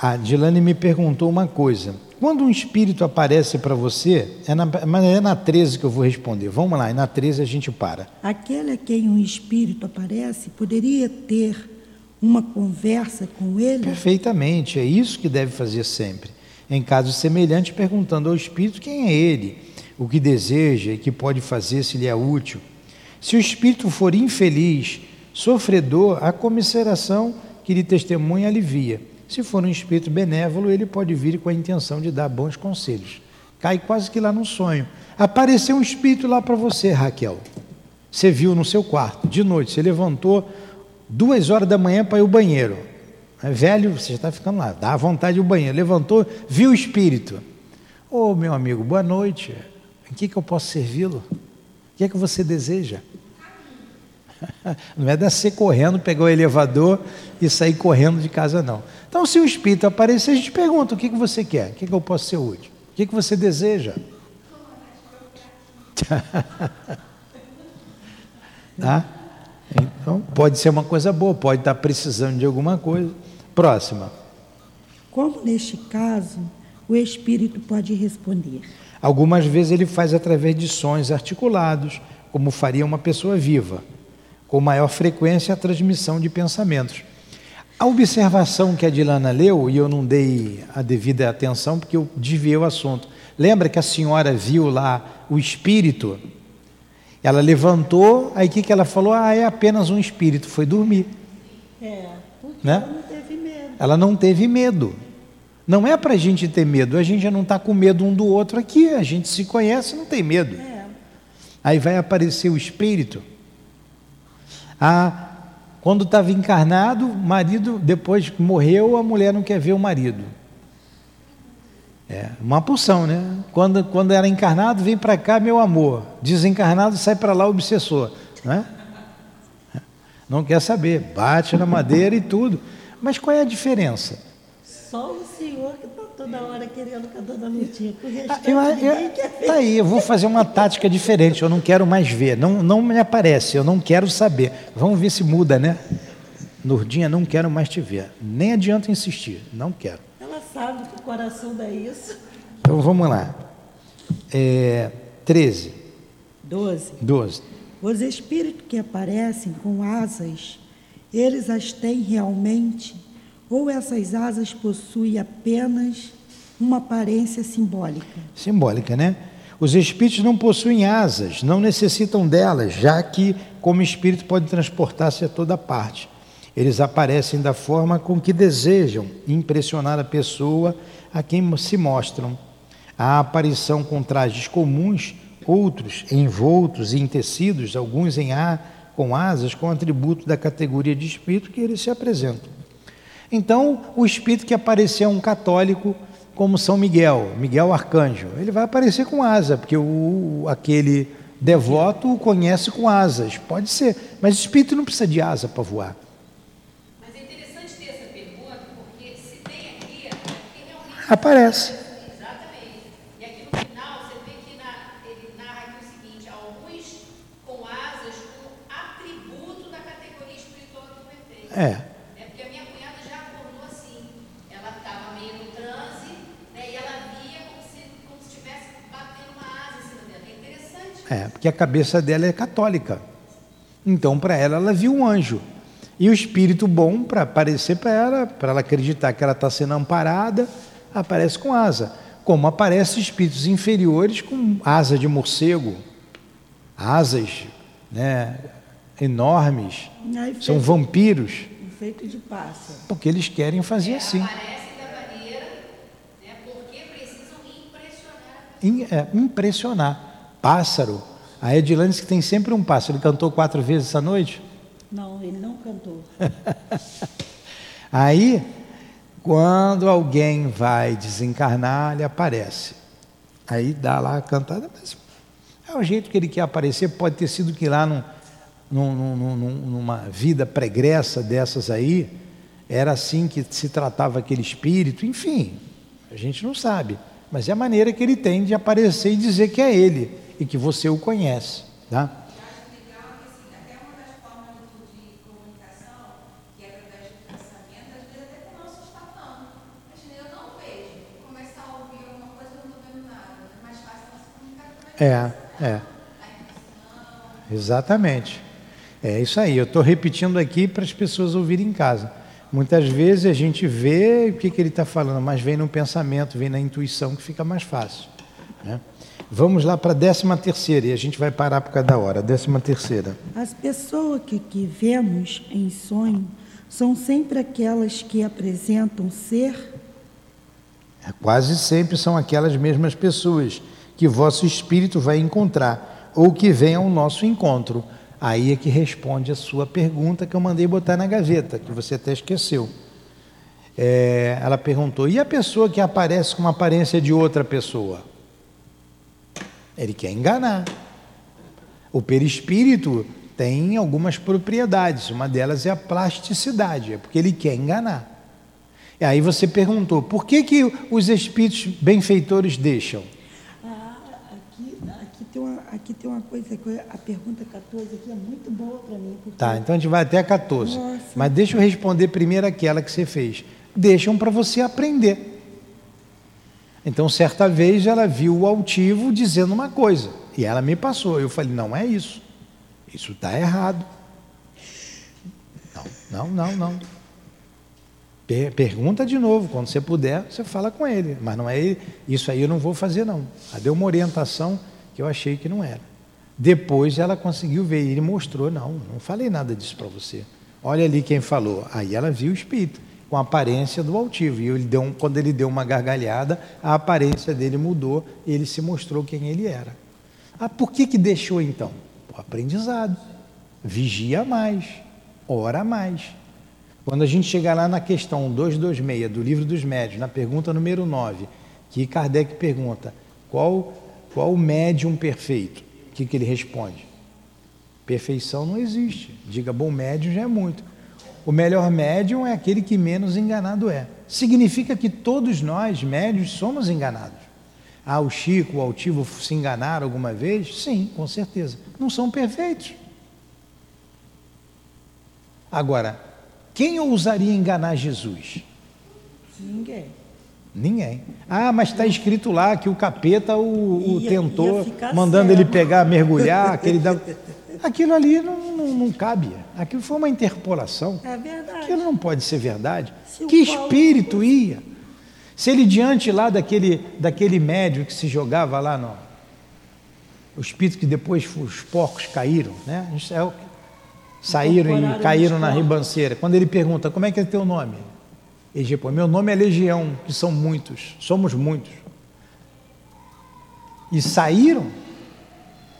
A Dilane me perguntou uma coisa. Quando um espírito aparece para você, é na, mas é na 13 que eu vou responder. Vamos lá, e na 13 a gente para. Aquele a quem um espírito aparece poderia ter uma conversa com ele? Perfeitamente, é isso que deve fazer sempre em caso semelhante, perguntando ao espírito quem é ele, o que deseja e que pode fazer se lhe é útil. Se o espírito for infeliz, sofredor, a comisseração que lhe testemunha alivia. Se for um espírito benévolo, ele pode vir com a intenção de dar bons conselhos. Cai quase que lá no sonho. Apareceu um espírito lá para você, Raquel. Você viu no seu quarto, de noite, você levantou duas horas da manhã para ir ao banheiro. É velho, você já está ficando lá, dá vontade ao banheiro. Levantou, viu o espírito. Ô oh, meu amigo, boa noite. Em que, que eu posso servi-lo? O que é que você deseja? Não é descer correndo, pegar o elevador e sair correndo de casa, não. Então, se o espírito aparecer, a gente pergunta: o que, que você quer? O que, que eu posso ser útil? O que, que você deseja? tá? Então, pode ser uma coisa boa, pode estar precisando de alguma coisa. Próxima. Como neste caso, o espírito pode responder? Algumas vezes ele faz através de sons articulados, como faria uma pessoa viva, com maior frequência a transmissão de pensamentos. A observação que a Dilana leu, e eu não dei a devida atenção porque eu desviei o assunto, Lembra que a senhora viu lá o espírito? Ela levantou, aí o que, que ela falou? Ah, é apenas um espírito, foi dormir. É, porque Né? ela não teve medo. Ela não teve medo. Não é para a gente ter medo, a gente já não está com medo um do outro aqui, a gente se conhece não tem medo. É, Aí vai aparecer o espírito. Ah, quando estava encarnado, marido, depois que morreu, a mulher não quer ver o marido. É uma pulsão, né? Quando, quando era encarnado, vem para cá, meu amor. Desencarnado, sai para lá, obsessor. Não é? Não quer saber, bate na madeira e tudo. Mas qual é a diferença? só o senhor que toda hora querendo com a dona Lutinha. Ah, eu- eu- tá aí, eu vou fazer uma tática diferente. Eu não quero mais ver. Não, não me aparece, eu não quero saber. Vamos ver se muda, né? Nurdinha, não quero mais te ver. Nem adianta insistir, não quero. Ela sabe que o coração dá isso. Então vamos lá. É, 13, 12. 12. Os espíritos que aparecem com asas, eles as têm realmente, ou essas asas possuem apenas uma aparência simbólica? Simbólica, né? Os espíritos não possuem asas, não necessitam delas, já que, como espírito, pode transportar-se a toda parte. Eles aparecem da forma com que desejam impressionar a pessoa a quem se mostram. A aparição com trajes comuns, outros envoltos em tecidos, alguns em ar, com asas, com atributo da categoria de espírito que eles se apresentam. Então, o espírito que aparecer é um católico como São Miguel, Miguel Arcanjo, ele vai aparecer com asa, porque o, aquele devoto o conhece com asas, pode ser, mas o espírito não precisa de asa para voar. Mas é interessante ter essa pergunta, porque se tem aqui, é porque realmente. Aparece. Exatamente. E aqui no final, você vê que na- ele narra aqui o seguinte: alguns com asas, com atributo da categoria espiritual que foi feita. É, É porque a minha cunhada já acordou assim. Ela estava meio no transe, né, e ela via como se, como se estivesse batendo uma asa em cima dela. É interessante. É, porque a cabeça dela é católica. Então, para ela, ela viu um anjo. E o espírito bom, para aparecer para ela, para ela acreditar que ela está sendo amparada, aparece com asa. Como aparecem espíritos inferiores com asa de morcego, asas né, enormes, Aí são feito, vampiros, feito de pássaro. porque eles querem fazer assim. Aparecem da maneira, né, porque precisam impressionar. Im- é, impressionar. Pássaro. A Edilane que tem sempre um pássaro. Ele cantou quatro vezes essa noite. Não, ele não cantou. Aí, quando alguém vai desencarnar, ele aparece. Aí dá lá a cantada, mas é o jeito que ele quer aparecer. Pode ter sido que lá num- num- num- numa vida pregressa dessas aí, era assim que se tratava aquele espírito. Enfim, a gente não sabe. Mas é a maneira que ele tem de aparecer e dizer que é ele e que você o conhece. Tá? É, é. Exatamente. É isso aí. Eu estou repetindo aqui para as pessoas ouvirem em casa. Muitas vezes a gente vê o que, que ele está falando, mas vem no pensamento, vem na intuição que fica mais fácil. né? Vamos lá para a décima terceira e a gente vai parar por cada hora. Décima terceira. As pessoas que, que vemos em sonho são sempre aquelas que apresentam ser É, Quase sempre são aquelas mesmas pessoas que vosso espírito vai encontrar ou que vem ao nosso encontro. Aí é que responde a sua pergunta que eu mandei botar na gaveta, que você até esqueceu. É, ela perguntou: e a pessoa que aparece com uma aparência de outra pessoa? Ele quer enganar. O perispírito tem algumas propriedades, uma delas é a plasticidade, é porque ele quer enganar. E aí você perguntou, por que, que os espíritos benfeitores deixam? Ah, aqui, aqui, tem uma, aqui tem uma coisa, a pergunta 14 aqui é muito boa para mim. Porque Tá, então a gente vai até a 14. Nossa. Mas deixa eu responder primeiro aquela que você fez. Deixam para você aprender. Então, certa vez ela viu o altivo dizendo uma coisa. E ela me passou. Eu falei, não é isso. Isso está errado. Não, não, não, não. Per- pergunta de novo, quando você puder, você fala com ele. Mas não é isso aí eu não vou fazer não. Ela deu uma orientação que eu achei que não era. Depois ela conseguiu ver e ele mostrou, não, não falei nada disso para você. Olha ali quem falou. Aí ela viu o espírito com a aparência do altivo. E ele deu um- quando ele deu uma gargalhada, a aparência dele mudou e ele se mostrou quem ele era. Ah, por que que deixou então? O aprendizado. Vigia mais, ora mais. Quando a gente chegar lá na questão 226 do Livro dos Médios, na pergunta número 9, que Kardec pergunta: qual, qual o médium perfeito? O que, que ele responde? Perfeição não existe. Diga, bom médium já é muito. O melhor médium é aquele que menos enganado é. Significa que todos nós, médios, somos enganados. Ah, o Chico, o Altivo se enganaram alguma vez? Sim, com certeza. Não são perfeitos. Agora, quem ousaria enganar Jesus? Ninguém. Ninguém. Ah, mas está escrito lá que o capeta o, o Ia- tentou, ia mandando cego. ele pegar, mergulhar, que ele dá... Aquilo ali não, não, não cabe. Aquilo foi uma interpolação. É verdade. Aquilo não pode ser verdade. Se Que Paulo- espírito ia? Se ele diante lá daquele, daquele médio que se jogava lá no. O espírito que depois os porcos caíram, né? É o- Saíram e caíram na ribanceira. Quando ele pergunta, como é que é teu nome? Ele diz, pô, meu nome é Legião, que são muitos, somos muitos. E saíram?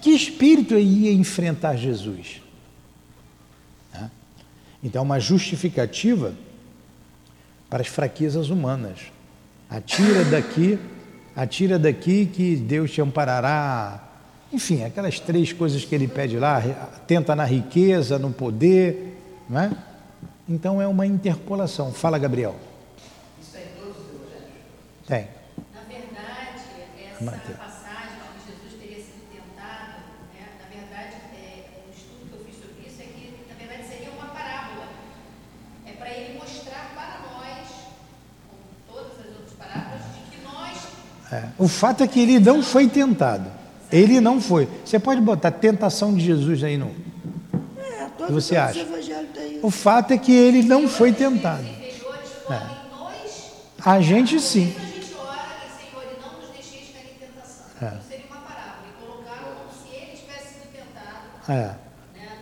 Que espírito ia enfrentar Jesus? Então, uma justificativa para as fraquezas humanas. Atira daqui, atira daqui que Deus te amparará. Enfim, aquelas três coisas que ele pede lá, tenta na riqueza, no poder, não é? Então é uma interpolação. Fala, Gabriel. Tem. Na verdade, essa Mateus. passagem de que Jesus teria sido tentado, né, na verdade, é, o estudo que eu fiz sobre isso é que, na verdade, seria uma parábola. É para ele mostrar para nós, como todas as outras parábolas, de que nós É. O fato é que ele não foi tentado. Ele não foi. Você pode botar tentação de Jesus aí no. É, você os acha? O fato é que ele não foi tentado. podem nós, A gente sim. a gente ora Senhor, não nos deixeis cair em tentação. É. Isso seria uma parábola. Colocaram como se ele tivesse sido tentado, É.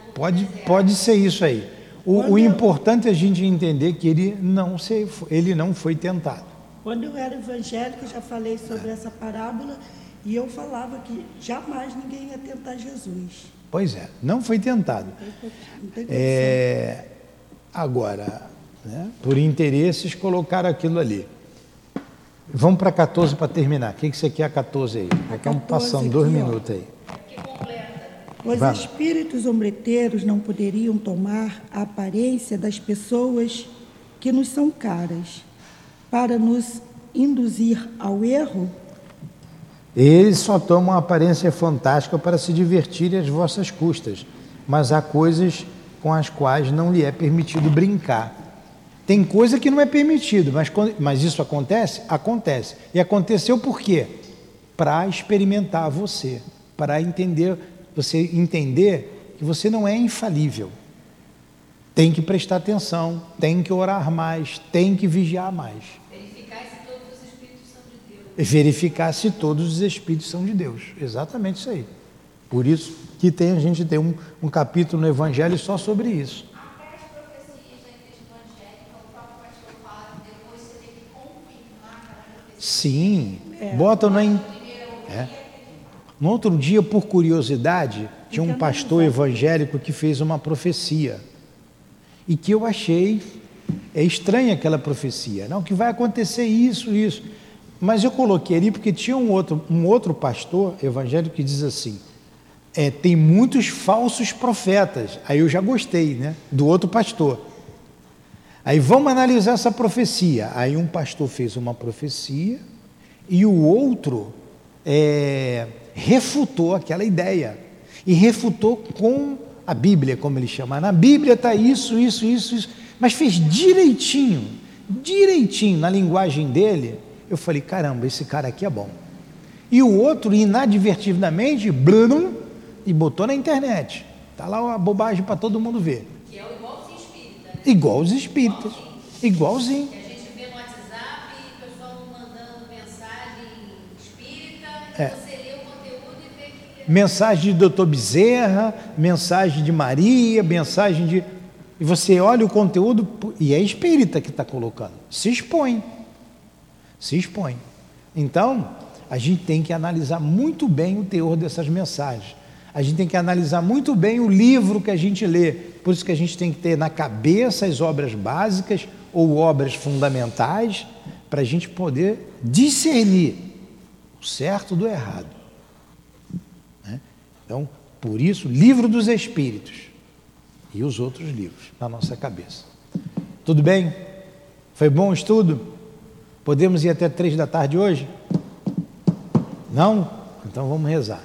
no Pode, pode ser isso aí. O, o importante é a gente entender que ele não, se, ele não foi tentado. Quando eu era evangélica, já falei sobre essa parábola e eu falava que jamais ninguém ia tentar Jesus. Pois é, não foi tentado. Não tem condição. É, agora, né, por interesses, colocaram aquilo ali. Vamos para 14 para terminar. O que, que você quer a 14 aí? Estamos 14 passando dois aqui, minutos aí. Os Vamos. espíritos ombreteiros não poderiam tomar a aparência das pessoas que nos são caras para nos induzir ao erro? Eles só tomam uma aparência fantástica para se divertirem às vossas custas, mas há coisas com as quais não lhe é permitido brincar. Tem coisa que não é permitido, mas, mas isso acontece? Acontece. E aconteceu por quê? Para experimentar você, para entender, você entender que você não é infalível. Tem que prestar atenção, tem que orar mais, tem que vigiar mais Verificar se todos os espíritos são de Deus. e verificar se todos os espíritos são de Deus. Exatamente isso aí. Por isso que tem, a gente tem um, um capítulo no Evangelho só sobre isso. Até as profecias da igreja evangélica, o próprio pastor fala que depois você tem que confirmar cada profecia. Sim, bota no. em- É. No outro dia, por curiosidade, tinha um pastor evangélico que fez uma profecia. E que eu achei é estranha aquela profecia. Não, que vai acontecer isso, isso. Mas eu coloquei ali porque tinha um outro, um outro pastor evangélico que diz assim: é, tem muitos falsos profetas. Aí eu já gostei, né? Do outro pastor. Aí vamos analisar essa profecia. Aí um pastor fez uma profecia e o outro é, refutou aquela ideia. E refutou com a Bíblia, como ele chama. Na Bíblia está isso, isso, isso, isso. Mas fez direitinho, direitinho na linguagem dele. Eu falei, caramba, esse cara aqui é bom. E o outro, inadvertidamente, blum, e botou na internet. Está lá uma bobagem para todo mundo ver. Que é o igualzinho espírita, né? Igual os espíritas. Igualzinho. Que a gente vê no WhatsApp e o pessoal mandando mensagem espírita, É. você lê o conteúdo e vê que Mensagem de doutor Bezerra, mensagem de Maria, mensagem de. E você olha o conteúdo e é espírita que está colocando. Se expõe. Se expõe. Então, a gente tem que analisar muito bem o teor dessas mensagens. A gente tem que analisar muito bem o livro que a gente lê. Por isso que a gente tem que ter na cabeça as obras básicas ou obras fundamentais para a gente poder discernir o certo do errado. Então, por isso, livro dos Espíritos e os outros livros na nossa cabeça. Tudo bem? Foi bom o estudo? Podemos ir até três da tarde hoje? Não? Então vamos rezar.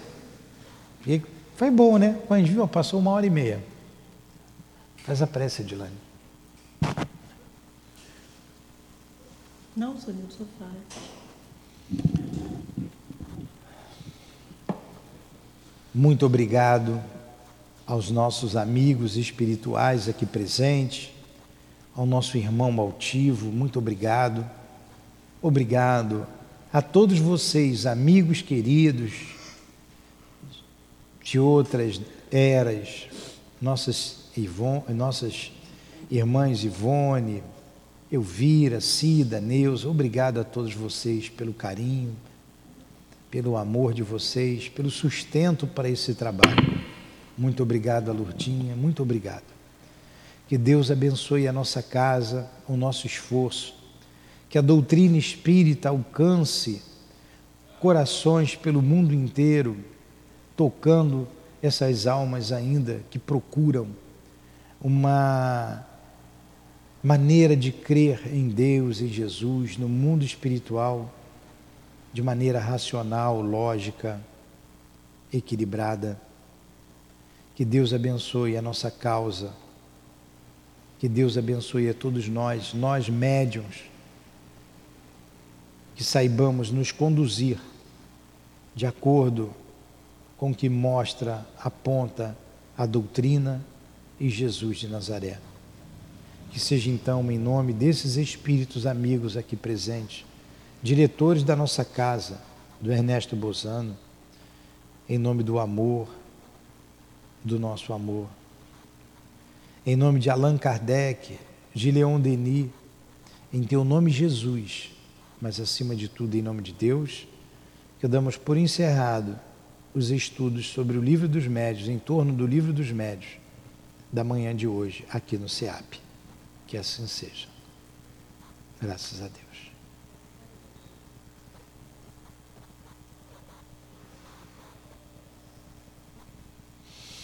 E foi bom, né? Quando viu, passou uma hora e meia. Faz a prece, Edilane. Não, Sonia, do sofá. Muito obrigado aos nossos amigos espirituais aqui presentes, ao nosso irmão altivo, muito obrigado. Obrigado a todos vocês, amigos queridos de outras eras, nossas, nossas irmãs Ivone, Elvira, Cida, Neuza, obrigado a todos vocês pelo carinho, pelo amor de vocês, pelo sustento para esse trabalho. Muito obrigado a Lourdinha, muito obrigado. Que Deus abençoe a nossa casa, o nosso esforço, que a doutrina espírita alcance corações pelo mundo inteiro, tocando essas almas ainda que procuram uma maneira de crer em Deus e Jesus no mundo espiritual de maneira racional, lógica, equilibrada. Que Deus abençoe a nossa causa. Que Deus abençoe a todos nós, nós médiums, que saibamos nos conduzir de acordo com o que mostra, aponta a doutrina e Jesus de Nazaré. Que seja então, em nome desses espíritos amigos aqui presentes, diretores da nossa casa, do Ernesto Bozano, em nome do amor, do nosso amor. Em nome de Allan Kardec, de Leon Denis, em teu nome Jesus, mas acima de tudo em nome de Deus, que damos por encerrado os estudos sobre o livro dos médios, em torno do livro dos médios, da manhã de hoje, aqui no SEAP. Que assim seja. Graças a Deus.